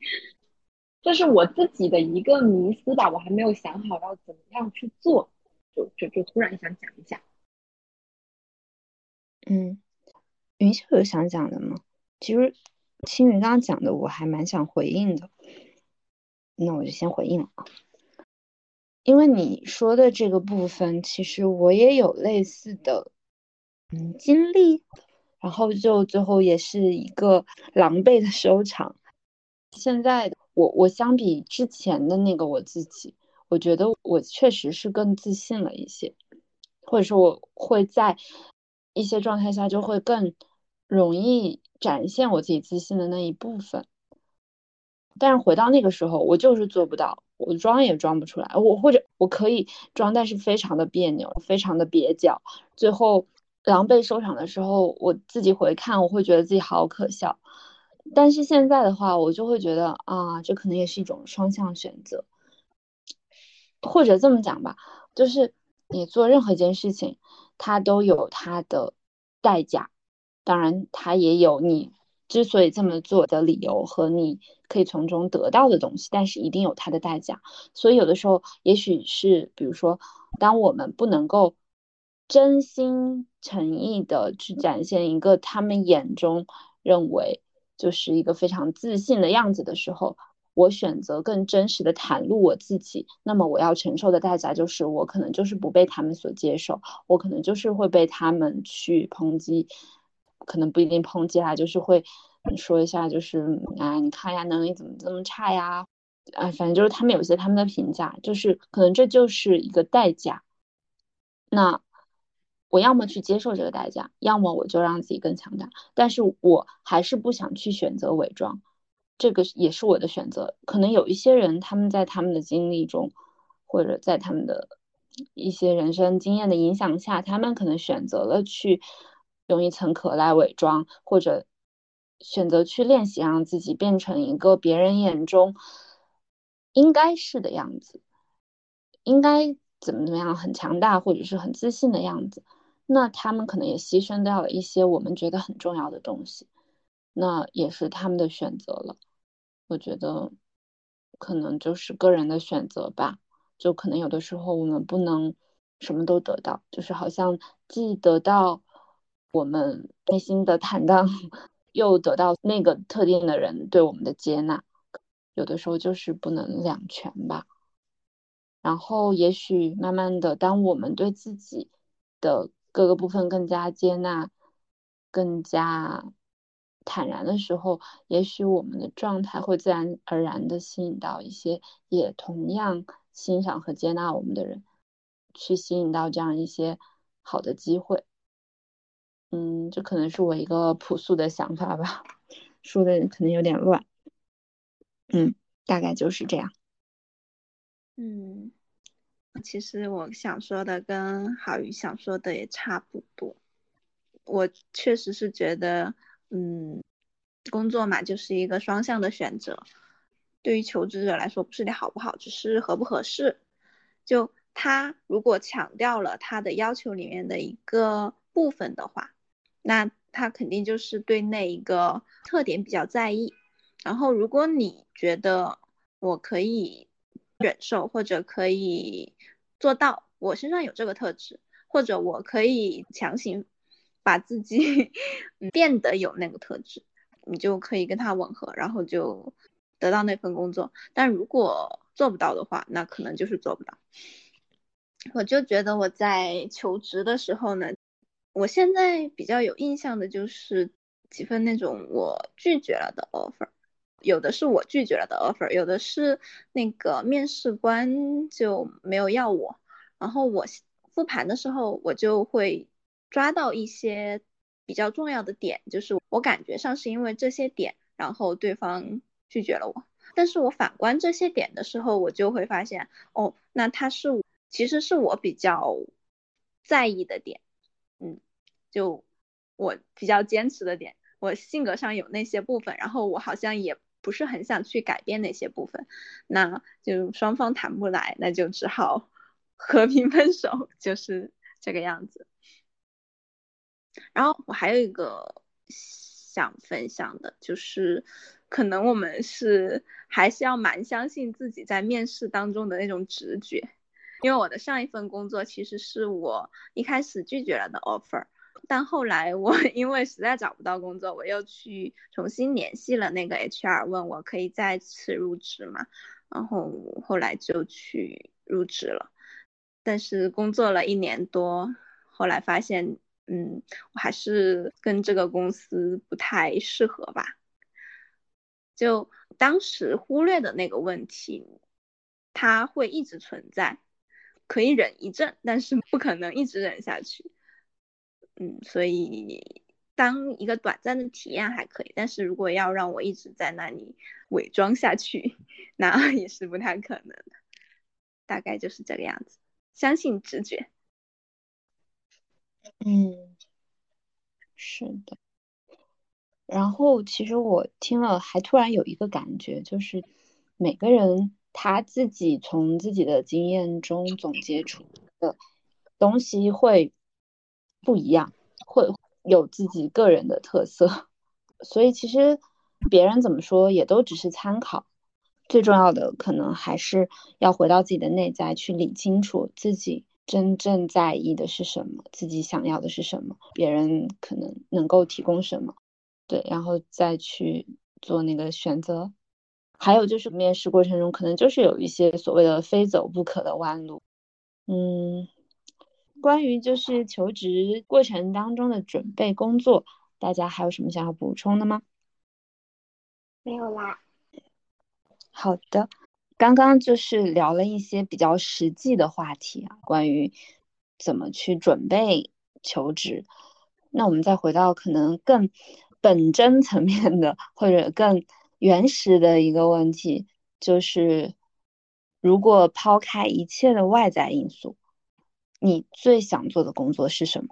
这是我自己的一个迷思吧，我还没有想好要怎么样去做。就就就突然想讲一下，嗯，云秀有想讲的吗？其实青云刚刚讲的我还蛮想回应的，那我就先回应了啊。因为你说的这个部分，其实我也有类似的嗯经历，然后就最后也是一个狼狈的收场。现在我我相比之前的那个我自己。我觉得我确实是更自信了一些，或者说我会在一些状态下就会更容易展现我自己自信的那一部分。但是回到那个时候，我就是做不到，我装也装不出来。我或者我可以装，但是非常的别扭，非常的蹩脚。最后狼狈收场的时候，我自己回看，我会觉得自己好可笑。但是现在的话，我就会觉得啊，这可能也是一种双向选择。或者这么讲吧，就是你做任何一件事情，它都有它的代价，当然它也有你之所以这么做的理由和你可以从中得到的东西，但是一定有它的代价。所以有的时候，也许是比如说，当我们不能够真心诚意的去展现一个他们眼中认为就是一个非常自信的样子的时候。我选择更真实的袒露我自己，那么我要承受的代价就是我可能就是不被他们所接受，我可能就是会被他们去抨击，可能不一定抨击啦，就是会说一下，就是啊，你看呀，能力怎么这么差呀？啊，反正就是他们有些他们的评价，就是可能这就是一个代价。那我要么去接受这个代价，要么我就让自己更强大，但是我还是不想去选择伪装。这个也是我的选择。可能有一些人，他们在他们的经历中，或者在他们的一些人生经验的影响下，他们可能选择了去用一层壳来伪装，或者选择去练习让自己变成一个别人眼中应该是的样子，应该怎么怎么样很强大或者是很自信的样子。那他们可能也牺牲掉了一些我们觉得很重要的东西，那也是他们的选择了。我觉得可能就是个人的选择吧，就可能有的时候我们不能什么都得到，就是好像既得到我们内心的坦荡，又得到那个特定的人对我们的接纳，有的时候就是不能两全吧。然后也许慢慢的，当我们对自己的各个部分更加接纳，更加。坦然的时候，也许我们的状态会自然而然的吸引到一些也同样欣赏和接纳我们的人，去吸引到这样一些好的机会。嗯，这可能是我一个朴素的想法吧，说的可能有点乱。嗯，大概就是这样。嗯，其实我想说的跟郝宇想说的也差不多。我确实是觉得。嗯，工作嘛，就是一个双向的选择。对于求职者来说，不是你好不好，只是合不合适。就他如果强调了他的要求里面的一个部分的话，那他肯定就是对那一个特点比较在意。然后如果你觉得我可以忍受或者可以做到，我身上有这个特质，或者我可以强行把自己变得有那个特质，你就可以跟他吻合，然后就得到那份工作。但如果做不到的话，那可能就是做不到。我就觉得我在求职的时候呢，我现在比较有印象的就是几份那种我拒绝了的 offer。有的是我拒绝了的 offer，有的是那个面试官就没有要我。然后我复盘的时候，我就会抓到一些比较重要的点，就是我感觉上是因为这些点，然后对方拒绝了我。但是我反观这些点的时候，我就会发现，哦，那他是其实是我比较在意的点，嗯，就我比较坚持的点，我性格上有那些部分，然后我好像也。不是很想去改变那些部分，那就双方谈不来，那就只好 和平分手，就是这个样子。然后我还有一个想分享的，就是可能我们是还是要蛮相信自己在面试当中的那种直觉，因为我的上一份工作其实是我一开始拒绝了的 offer。但后来我 因为实在找不到工作，我又去重新联系了那个 HR，问我可以再次入职吗？然后后来就去入职了。但是工作了一年多，后来发现，嗯，我还是跟这个公司不太适合吧。就当时忽略的那个问题，它会一直存在，可以忍一阵，但是不可能一直忍下去。嗯，所以当一个短暂的体验还可以，但是如果要让我一直在那里伪装下去，那也是不太可能的。大概就是这个样子，相信直觉。嗯，是的。然后其实我听了，还突然有一个感觉，就是每个人他自己从自己的经验中总结出的东西会。不一样，会有自己个人的特色，所以其实别人怎么说也都只是参考。最重要的可能还是要回到自己的内在去理清楚自己真正在意的是什么，自己想要的是什么，别人可能能够提供什么，对，然后再去做那个选择。还有就是面试过程中可能就是有一些所谓的非走不可的弯路，嗯。关于就是求职过程当中的准备工作，大家还有什么想要补充的吗？没有啦。好的，刚刚就是聊了一些比较实际的话题啊，关于怎么去准备求职。那我们再回到可能更本真层面的，或者更原始的一个问题，就是如果抛开一切的外在因素。你最想做的工作是什么？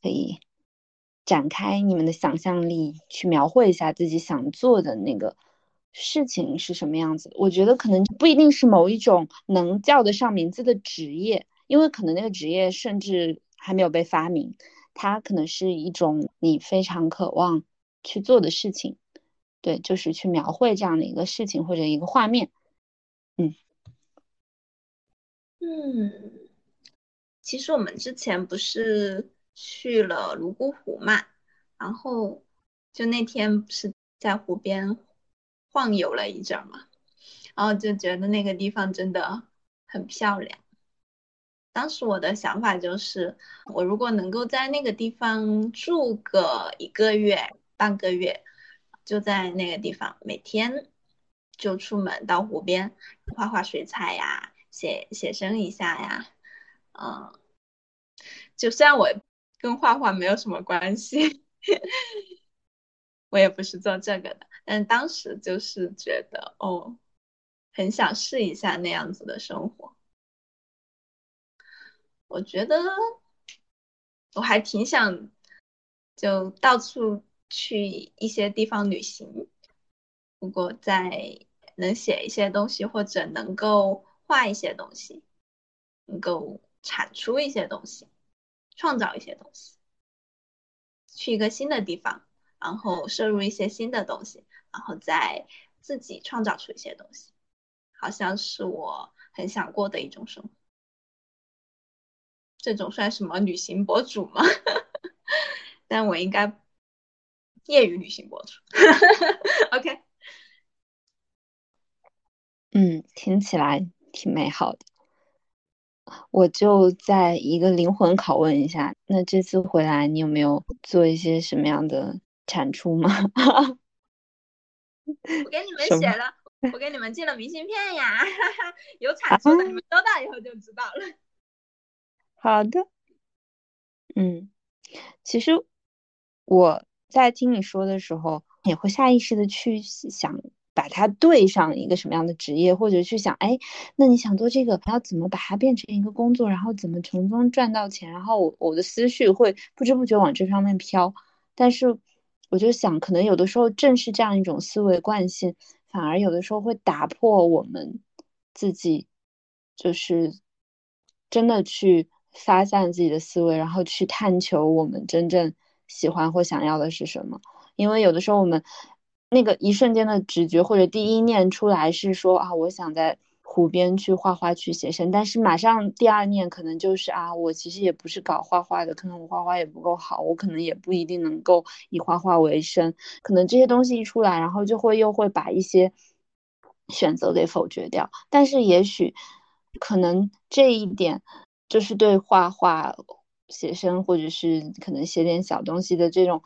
可以展开你们的想象力，去描绘一下自己想做的那个事情是什么样子的。我觉得可能不一定是某一种能叫得上名字的职业，因为可能那个职业甚至还没有被发明。它可能是一种你非常渴望去做的事情。对，就是去描绘这样的一个事情或者一个画面。嗯嗯。其实我们之前不是去了泸沽湖嘛，然后就那天不是在湖边晃悠了一阵嘛，然后就觉得那个地方真的很漂亮。当时我的想法就是，我如果能够在那个地方住个一个月、半个月，就在那个地方每天就出门到湖边画画水彩呀，写写生一下呀，嗯。就虽然我跟画画没有什么关系，我也不是做这个的，但当时就是觉得哦，很想试一下那样子的生活。我觉得我还挺想就到处去一些地方旅行，如果在能写一些东西或者能够画一些东西，能够产出一些东西，创造一些东西，去一个新的地方，然后摄入一些新的东西，然后再自己创造出一些东西，好像是我很想过的一种生活。这种算什么旅行博主吗？但我应该业余旅行博主。OK，嗯，听起来挺美好的。我就在一个灵魂拷问一下，那这次回来你有没有做一些什么样的产出吗？我给你们写了，我给你们寄了明信片呀，有产出的，你们收到以后就知道了。好的，嗯，其实我在听你说的时候，也会下意识的去想把它对上一个什么样的职业，或者去想，哎，那你想做这个，要怎么把它变成一个工作，然后怎么从中赚到钱，然后我我的思绪会不知不觉往这方面飘。但是我就想，可能有的时候正是这样一种思维惯性，反而有的时候会打破我们自己，就是真的去。发散自己的思维，然后去探求我们真正喜欢或想要的是什么。因为有的时候我们那个一瞬间的直觉或者第一念出来是说啊，我想在湖边去画画去写生，但是马上第二念可能就是啊，我其实也不是搞画画的，可能我画画也不够好，我可能也不一定能够以画画为生。可能这些东西一出来，然后就会又会把一些选择给否决掉。但是也许可能这一点。就是对画画、写生，或者是可能写点小东西的这种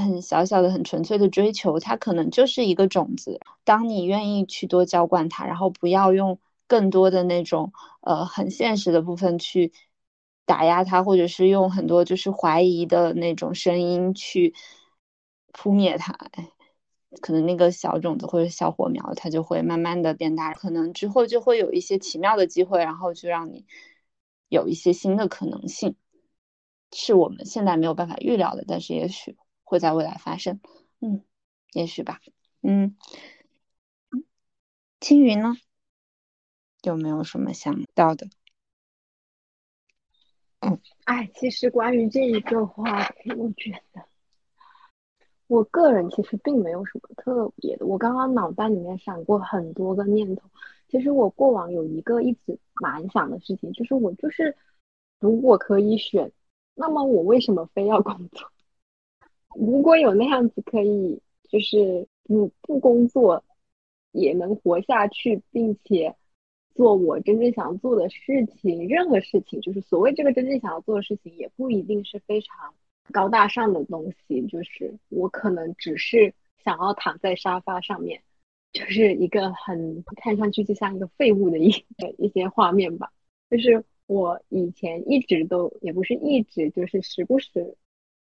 很小小的、很纯粹的追求，它可能就是一个种子。当你愿意去多浇灌它，然后不要用更多的那种呃很现实的部分去打压它，或者是用很多就是怀疑的那种声音去扑灭它，可能那个小种子或者小火苗，它就会慢慢的变大。可能之后就会有一些奇妙的机会，然后就让你。有一些新的可能性，是我们现在没有办法预料的，但是也许会在未来发生。嗯，也许吧。嗯，青云呢？有没有什么想到的？嗯，哎，其实关于这一个话题，我觉得我个人其实并没有什么特别的。我刚刚脑袋里面闪过很多个念头。其实我过往有一个一直蛮想的事情，就是我就是如果可以选，那么我为什么非要工作？如果有那样子可以，就是不不工作也能活下去，并且做我真正想要做的事情，任何事情，就是所谓这个真正想要做的事情，也不一定是非常高大上的东西，就是我可能只是想要躺在沙发上面。就是一个很看上去就像一个废物的一一些画面吧。就是我以前一直都也不是一直，就是时不时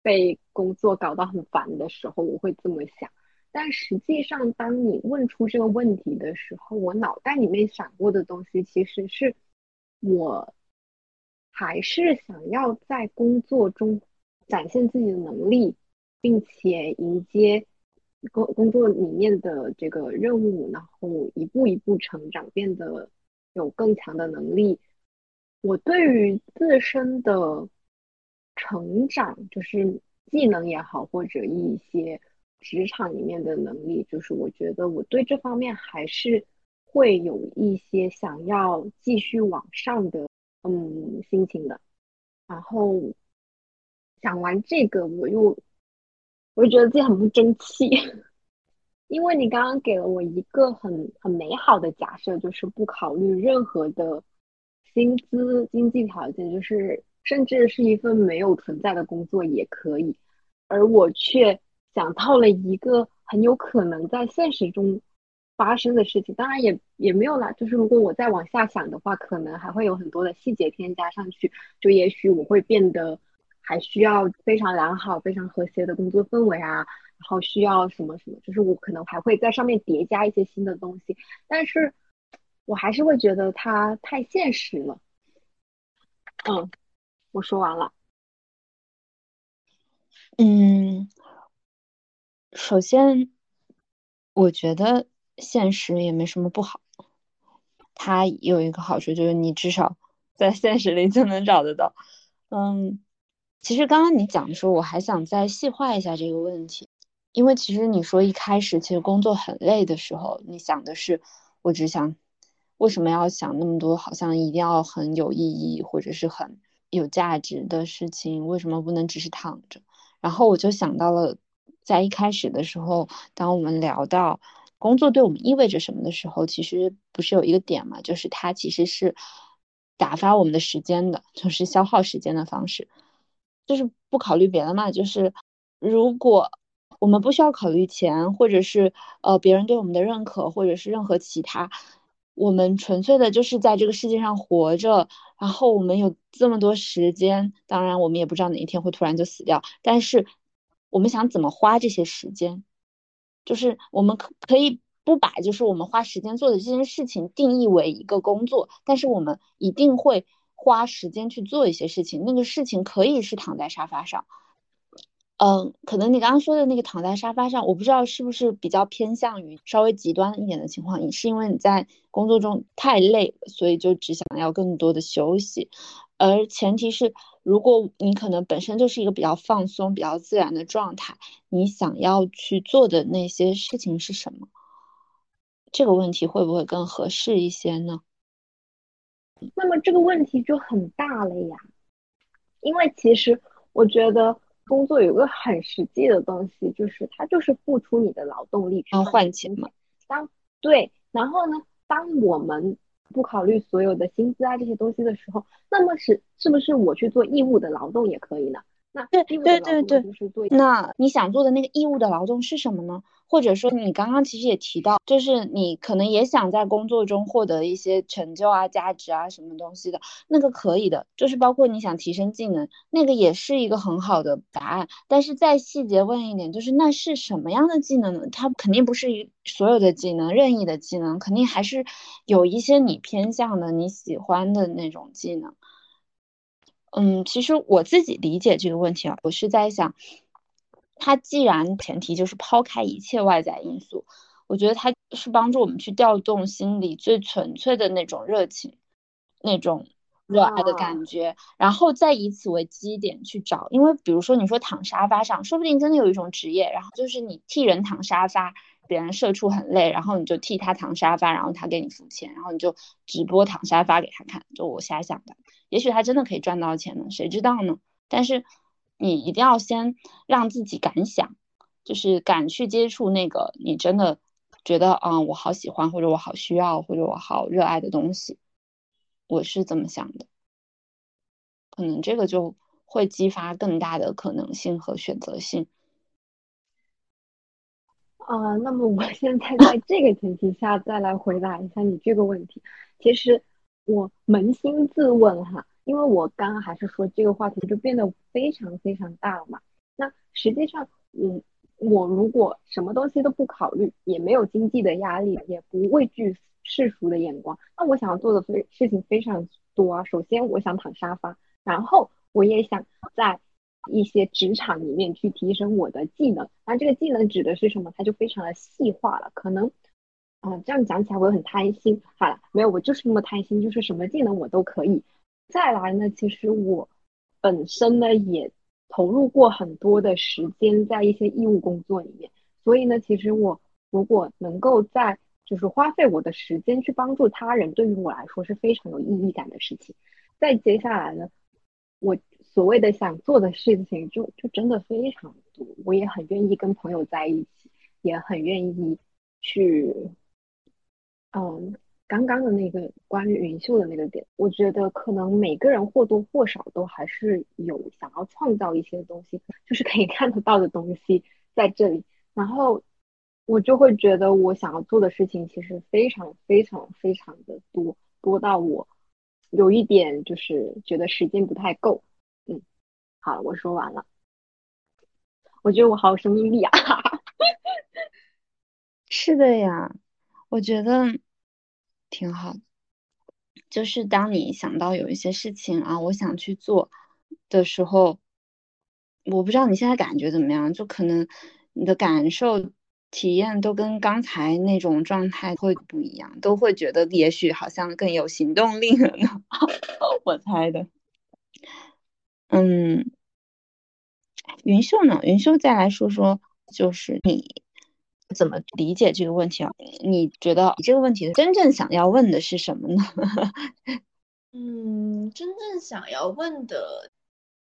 被工作搞到很烦的时候，我会这么想。但实际上，当你问出这个问题的时候，我脑袋里面闪过的东西，其实是我还是想要在工作中展现自己的能力，并且迎接。工工作里面的这个任务，然后一步一步成长，变得有更强的能力。我对于自身的成长，就是技能也好，或者一些职场里面的能力，就是我觉得我对这方面还是会有一些想要继续往上的嗯心情的。然后讲完这个，我又。我就觉得自己很不争气，因为你刚刚给了我一个很很美好的假设，就是不考虑任何的薪资、经济条件，就是甚至是一份没有存在的工作也可以。而我却想到了一个很有可能在现实中发生的事情，当然也也没有啦。就是如果我再往下想的话，可能还会有很多的细节添加上去，就也许我会变得。还需要非常良好、非常和谐的工作氛围啊，然后需要什么什么，就是我可能还会在上面叠加一些新的东西，但是我还是会觉得它太现实了。嗯，我说完了。嗯，首先，我觉得现实也没什么不好，它有一个好处就是你至少 在现实里就能找得到。嗯，其实刚刚你讲的时候，我还想再细化一下这个问题，因为其实你说一开始其实工作很累的时候，你想的是我只想为什么要想那么多，好像一定要很有意义或者是很有价值的事情，为什么不能只是躺着？然后我就想到了，在一开始的时候，当我们聊到工作对我们意味着什么的时候，其实不是有一个点嘛，就是它其实是打发我们的时间的，就是消耗时间的方式，就是不考虑别的嘛，就是如果我们不需要考虑钱，或者是呃别人对我们的认可，或者是任何其他，我们纯粹的就是在这个世界上活着。然后我们有这么多时间，当然我们也不知道哪一天会突然就死掉。但是我们想怎么花这些时间，就是我们可可以不把就是我们花时间做的这件事情定义为一个工作，但是我们一定会花时间去做一些事情。那个事情可以是躺在沙发上。嗯，可能你刚刚说的那个躺在沙发上，我不知道是不是比较偏向于稍微极端一点的情况，你是因为你在工作中太累，所以就只想要更多的休息。而前提是，如果你可能本身就是一个比较放松、比较自然的状态，你想要去做的那些事情是什么？这个问题会不会更合适一些呢？那么这个问题就很大了呀，因为其实我觉得。工作有个很实际的东西，就是它就是付出你的劳动力，去换钱嘛。当对，然后呢，当我们不考虑所有的薪资啊这些东西的时候，那么是是不是我去做义务的劳动也可以呢？那对对对对，那你想做的那个义务的劳动是什么呢？或者说你刚刚其实也提到，就是你可能也想在工作中获得一些成就啊、价值啊什么东西的，那个可以的，就是包括你想提升技能，那个也是一个很好的答案。但是再细节问一点，就是那是什么样的技能呢？它肯定不是所有的技能，任意的技能，肯定还是有一些你偏向的、你喜欢的那种技能。嗯，其实我自己理解这个问题啊，我是在想，它既然前提就是抛开一切外在因素，我觉得它是帮助我们去调动心里最纯粹的那种热情，那种热爱的感觉，然后再以此为基点去找。因为比如说你说躺沙发上，说不定真的有一种职业，然后就是你替人躺沙发。别人社畜很累，然后你就替他躺沙发，然后他给你付钱，然后你就直播躺沙发给他看。就我瞎想的，也许他真的可以赚到钱呢，谁知道呢？但是你一定要先让自己敢想，就是敢去接触那个你真的觉得啊，我好喜欢，或者我好需要，或者我好热爱的东西。我是这么想的，可能这个就会激发更大的可能性和选择性。啊，那么我现在在这个前提下再来回答一下你这个问题。其实我扪心自问哈，因为我刚刚还是说这个话题就变得非常非常大了嘛。那实际上，嗯，我如果什么东西都不考虑，也没有经济的压力，也不畏惧世俗的眼光，那我想要做的非事情非常多啊。首先，我想躺沙发，然后我也想在。一些职场里面去提升我的技能，那这个技能指的是什么？它就非常的细化了。可能，啊，这样讲起来我很贪心。好了，没有，我就是那么贪心，就是什么技能我都可以。再来呢，其实我本身呢也投入过很多的时间在一些义务工作里面，所以呢，其实我如果能够在就是花费我的时间去帮助他人，对于我来说是非常有意义感的事情。再接下来呢，我。所谓的想做的事情，就就真的非常多。我也很愿意跟朋友在一起，也很愿意去，嗯，刚刚的那个关于云秀的那个点，我觉得可能每个人或多或少都还是有想要创造一些东西，就是可以 看得到的东西在这里。然后我就会觉得，我想要做的事情其实非常非常非常的多，多到我有一点就是觉得时间不太够。嗯好，我说完了。我觉得我好有生命力啊！是的呀，我觉得挺好的。就是当你想到有一些事情啊，我想去做的时候，我不知道你现在感觉怎么样，就可能你的感受、体验都跟刚才那种状态会不一样，都会觉得也许好像更有行动力了呢。我猜的。嗯，云秀呢？云秀再来说说，就是你怎么理解这个问题啊？你觉得你这个问题真正想要问的是什么呢？嗯，真正想要问的，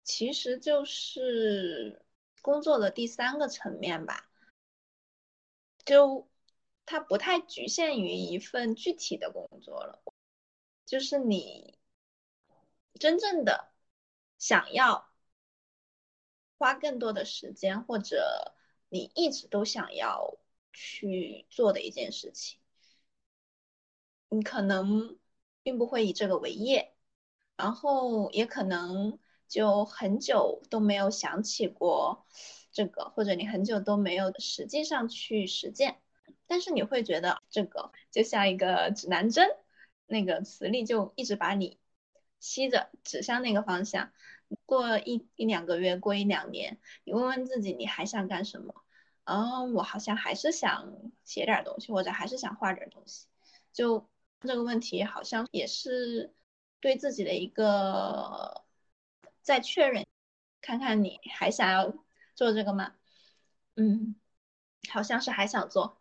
其实就是工作的第三个层面吧。就它不太局限于一份具体的工作了，就是你真正的想要花更多的时间，或者你一直都想要去做的一件事情，你可能。并不会以这个为业，然后也可能就很久都没有想起过这个，或者你很久都没有实际上去实践，但是你会觉得这个就像一个指南针，那个磁力就一直把你吸着指向那个方向。过一一两个月，过一两年，你问问自己你还想干什么？嗯，我好像还是想写点东西，或者还是想画点东西，就。这个问题好像也是对自己的一个再确认，看看你还想要做这个吗？嗯，好像是还想做。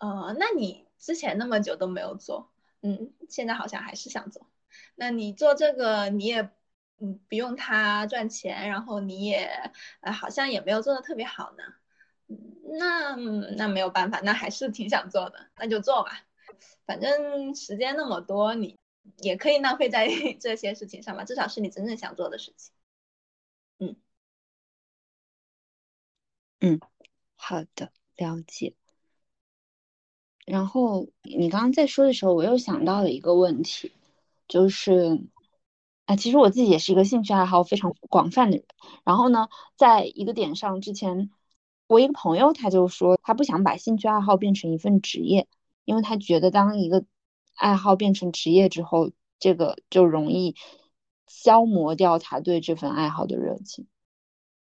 呃，那你之前那么久都没有做，嗯，现在好像还是想做。那你做这个你也嗯不用它赚钱，然后你也呃好像也没有做的特别好呢。那那没有办法，那还是挺想做的，那就做吧。反正时间那么多，你也可以浪费在 这些事情上吧，至少是你真正想做的事情。嗯嗯，好的，了解。然后你刚刚在说的时候，我又想到了一个问题，就是啊，其实我自己也是一个兴趣爱好非常广泛的人。然后呢，在一个点上，之前我一个朋友他就说，他不想把兴趣爱好变成一份职业。因为他觉得，当一个爱好变成职业之后，这个就容易消磨掉他对这份爱好的热情，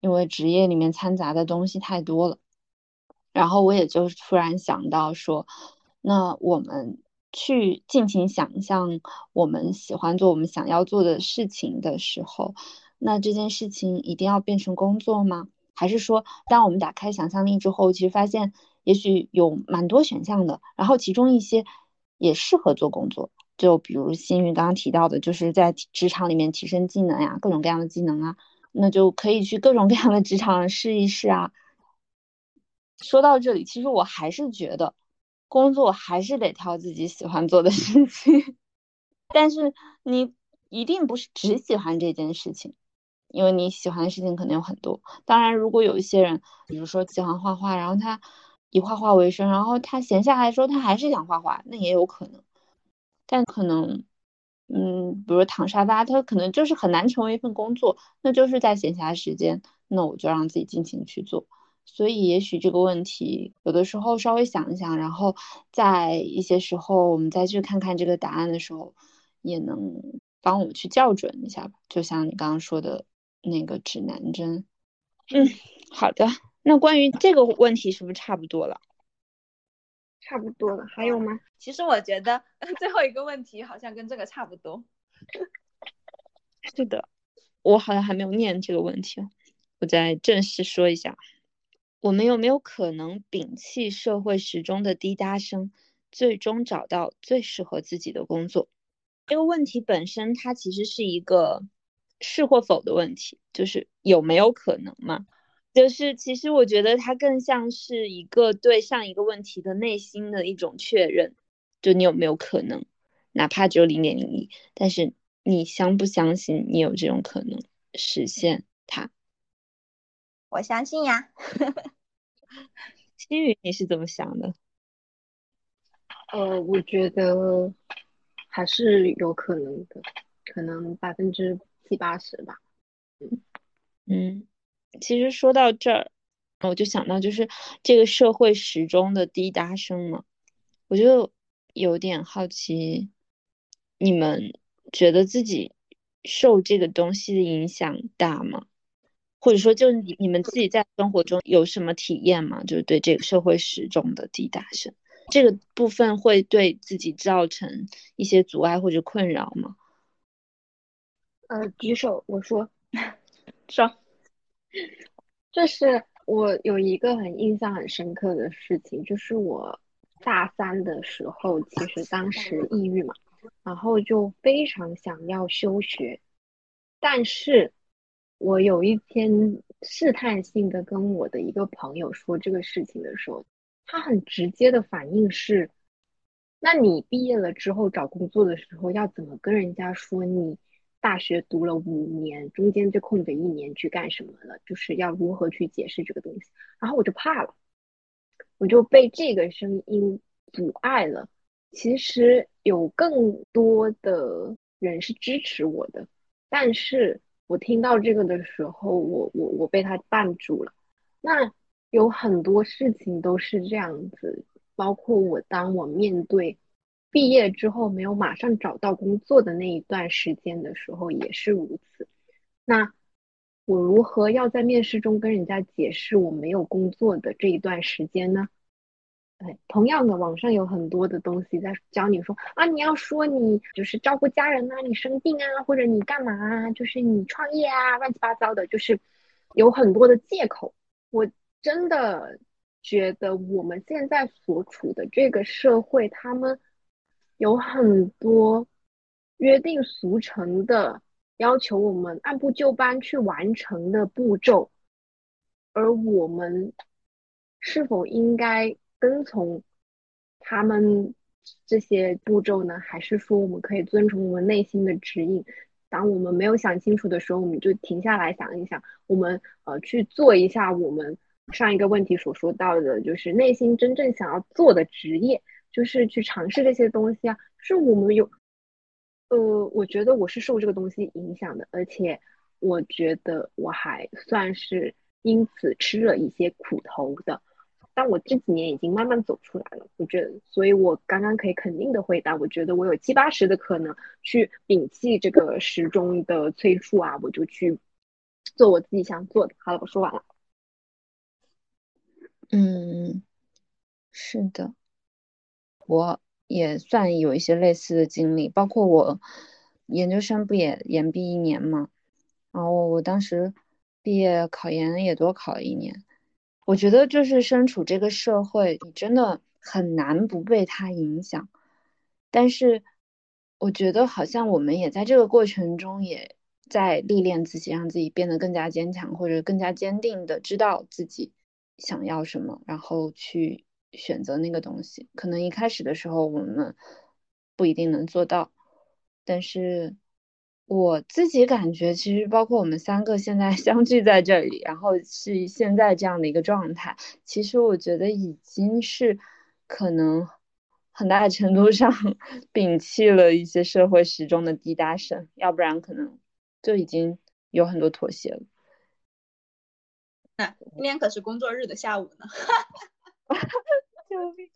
因为职业里面掺杂的东西太多了。然后我也就突然想到说，那我们去尽情想象我们喜欢做、我们想要做的事情的时候，那这件事情一定要变成工作吗？还是说，当我们打开想象力之后，其实发现。也许有蛮多选项的，然后其中一些也适合做工作，就比如新宇刚刚提到的，就是在职场里面提升技能呀，各种各样的技能啊，那就可以去各种各样的职场试一试啊。说到这里，其实我还是觉得工作还是得挑自己喜欢做的事情，但是你一定不是只喜欢这件事情，因为你喜欢的事情可能有很多。当然，如果有一些人，比如说喜欢画画，然后他。以画画为生，然后他闲下来说他还是想画画，那也有可能。但可能，嗯，比如躺沙发，他可能就是很难成为一份工作，那就是在闲暇时间，那我就让自己尽情去做。所以，也许这个问题有的时候稍微想一想，然后在一些时候我们再去看看这个答案的时候，也能帮我们去校准一下吧。就像你刚刚说的那个指南针。嗯，好的。那关于这个问题是不是差不多了？差不多了，还有吗？其实我觉得 最后一个问题好像跟这个差不多。是的，我好像还没有念这个问题，我再正式说一下：我们有没有可能摒弃社会时钟的滴答声，最终找到最适合自己的工作？这个问题本身它其实是一个是或否的问题，就是有没有可能嘛？就是，其实我觉得它更像是一个对上一个问题的内心的一种确认，就你有没有可能，哪怕只有零点零一，但是你相不相信你有这种可能实现它？我相信呀。心宇，你是怎么想的？呃，我觉得还是有可能的，可能百分之七八十吧。嗯嗯。其实说到这儿，我就想到就是这个社会时钟的滴答声嘛，我就有点好奇，你们觉得自己受这个东西的影响大吗？或者说，就你你们自己在生活中有什么体验吗？就是对这个社会时钟的滴答声，这个部分会对自己造成一些阻碍或者困扰吗？呃，举手，我说，说，就是我有一个很印象很深刻的事情，就是我大三的时候，其实当时抑郁嘛，然后就非常想要休学，但是我有一天试探性的跟我的一个朋友说这个事情的时候，他很直接的反应是。那你毕业了之后找工作的时候，要怎么跟人家说你大学读了五年，中间这空的一年去干什么了？就是要如何去解释这个东西？然后我就怕了，我就被这个声音阻碍了。其实有更多的人是支持我的，但是我听到这个的时候，我我我被他绊住了。那有很多事情都是这样子。包括我，当我面对毕业之后没有马上找到工作的那一段时间的时候，也是如此。那我如何要在面试中跟人家解释我没有工作的这一段时间呢？哎，同样的，网上有很多的东西在教你说啊，你要说你就是照顾家人呐，你生病啊，或者你干嘛啊，就是你创业啊，乱七八糟的，就是有很多的借口。我真的。觉得我们现在所处的这个社会，他们有很多约定俗成的要求，我们按部就班去完成的步骤，而我们是否应该跟从他们这些步骤呢？还是说我们可以遵从我们内心的指引？当我们没有想清楚的时候，我们就停下来想一想，我们呃去做一下我们。上一个问题所说到的，就是内心真正想要做的职业，就是去尝试这些东西啊。是我们有，呃，我觉得我是受这个东西影响的，而且我觉得我还算是因此吃了一些苦头的。但我这几年已经慢慢走出来了，我觉得，所以我刚刚可以肯定的回答，我觉得我有七八十的可能去摒弃这个时钟的催促啊，我就去做我自己想做的。好了，我说完了。嗯，是的，我也算有一些类似的经历，包括我研究生不也延毕一年嘛，然后我当时毕业考研也多考了一年。我觉得就是身处这个社会，你真的很难不被它影响。但是我觉得好像我们也在这个过程中也在历练自己，让自己变得更加坚强，或者更加坚定的知道自己。想要什么，然后去选择那个东西。可能一开始的时候我们不一定能做到，但是我自己感觉，其实包括我们三个现在 相聚在这里，然后是现在这样的一个状态，其实我觉得已经是可能很大程度上 摒弃了一些社会时钟的滴答声，要不然可能就已经有很多妥协了。那今天可是工作日的下午呢，救命！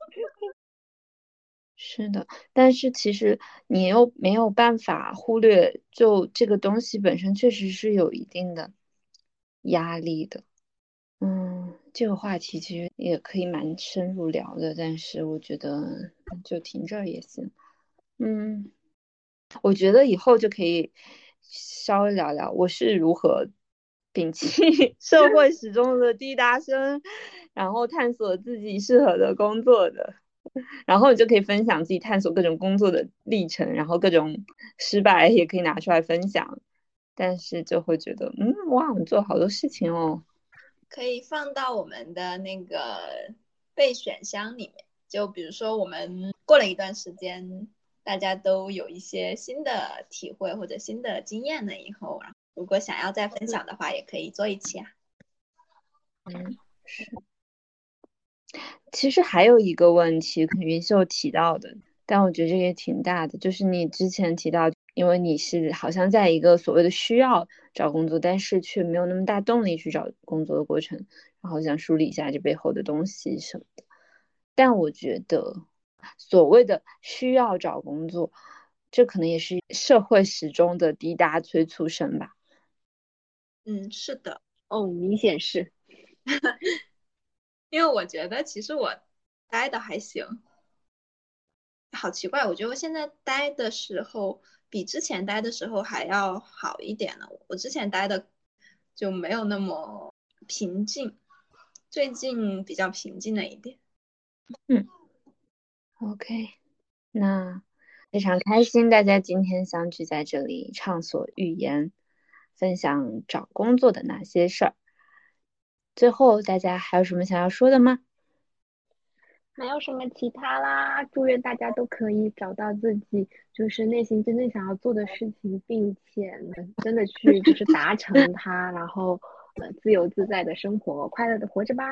是的，但是其实你又没有办法忽略，就这个东西本身确实是有一定的压力的。嗯，这个话题其实也可以蛮深入聊的，但是我觉得就停这儿也行。嗯，我觉得以后就可以稍微聊聊我是如何。摒弃 社会始终的滴答声，然后探索自己适合的工作的，然后你就可以分享自己探索各种工作的历程，然后各种失败也可以拿出来分享，但是就会觉得，嗯，哇，我们做好多事情哦，可以放到我们的那个备选箱里面，就比如说我们过了一段时间，大家都有一些新的体会或者新的经验了以后，然后。如果想要再分享的话，也可以做一期啊。嗯，是。其实还有一个问题，云秀提到的，但我觉得这个也挺大的，就是你之前提到，因为你是好像在一个所谓的需要找工作，但是却没有那么大动力去找工作的过程，然后想梳理一下这背后的东西什么的。但我觉得，所谓的需要找工作，这可能也是社会始终的滴答催促声吧。嗯，是的，哦，明显是，因为我觉得其实我待的还行，好奇怪，我觉得我现在待的时候比之前待的时候还要好一点了。我之前待的就没有那么平静，最近比较平静了一点。嗯，OK，那非常开心，大家今天相聚在这里畅所欲言，分享找工作的那些事儿。最后，大家还有什么想要说的吗？没有什么其他啦，祝愿大家都可以找到自己就是内心真正想要做的事情，并且能真的去就是 达成它，然后呃自由自在的生活，快乐的活着吧。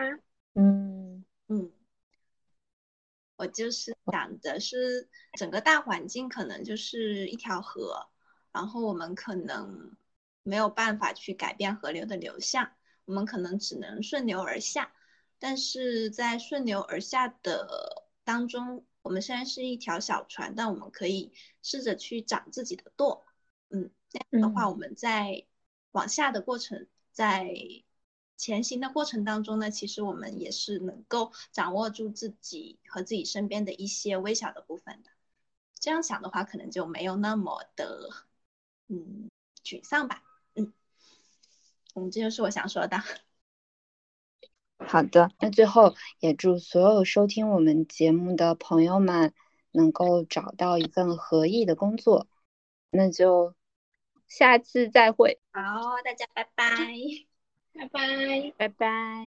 嗯嗯，我就是想的是整个大环境可能就是一条河，然后我们可能没有办法去改变河流的流向，我们可能只能顺流而下。但是在顺流而下的当中，我们虽然是一条小船，但我们可以试着去长自己的舵。嗯，这样的话，我们在往下的过程，在前行的过程当中呢，其实我们也是能够掌握住自己和自己身边的一些微小的部分的。这样想的话，可能就没有那么的嗯沮丧吧。嗯，嗯，这就是我想说的。好的，那最后也祝所有收听我们节目的朋友们能够找到一份合意的工作。那就下次再会。好，大家拜拜，拜拜，拜拜。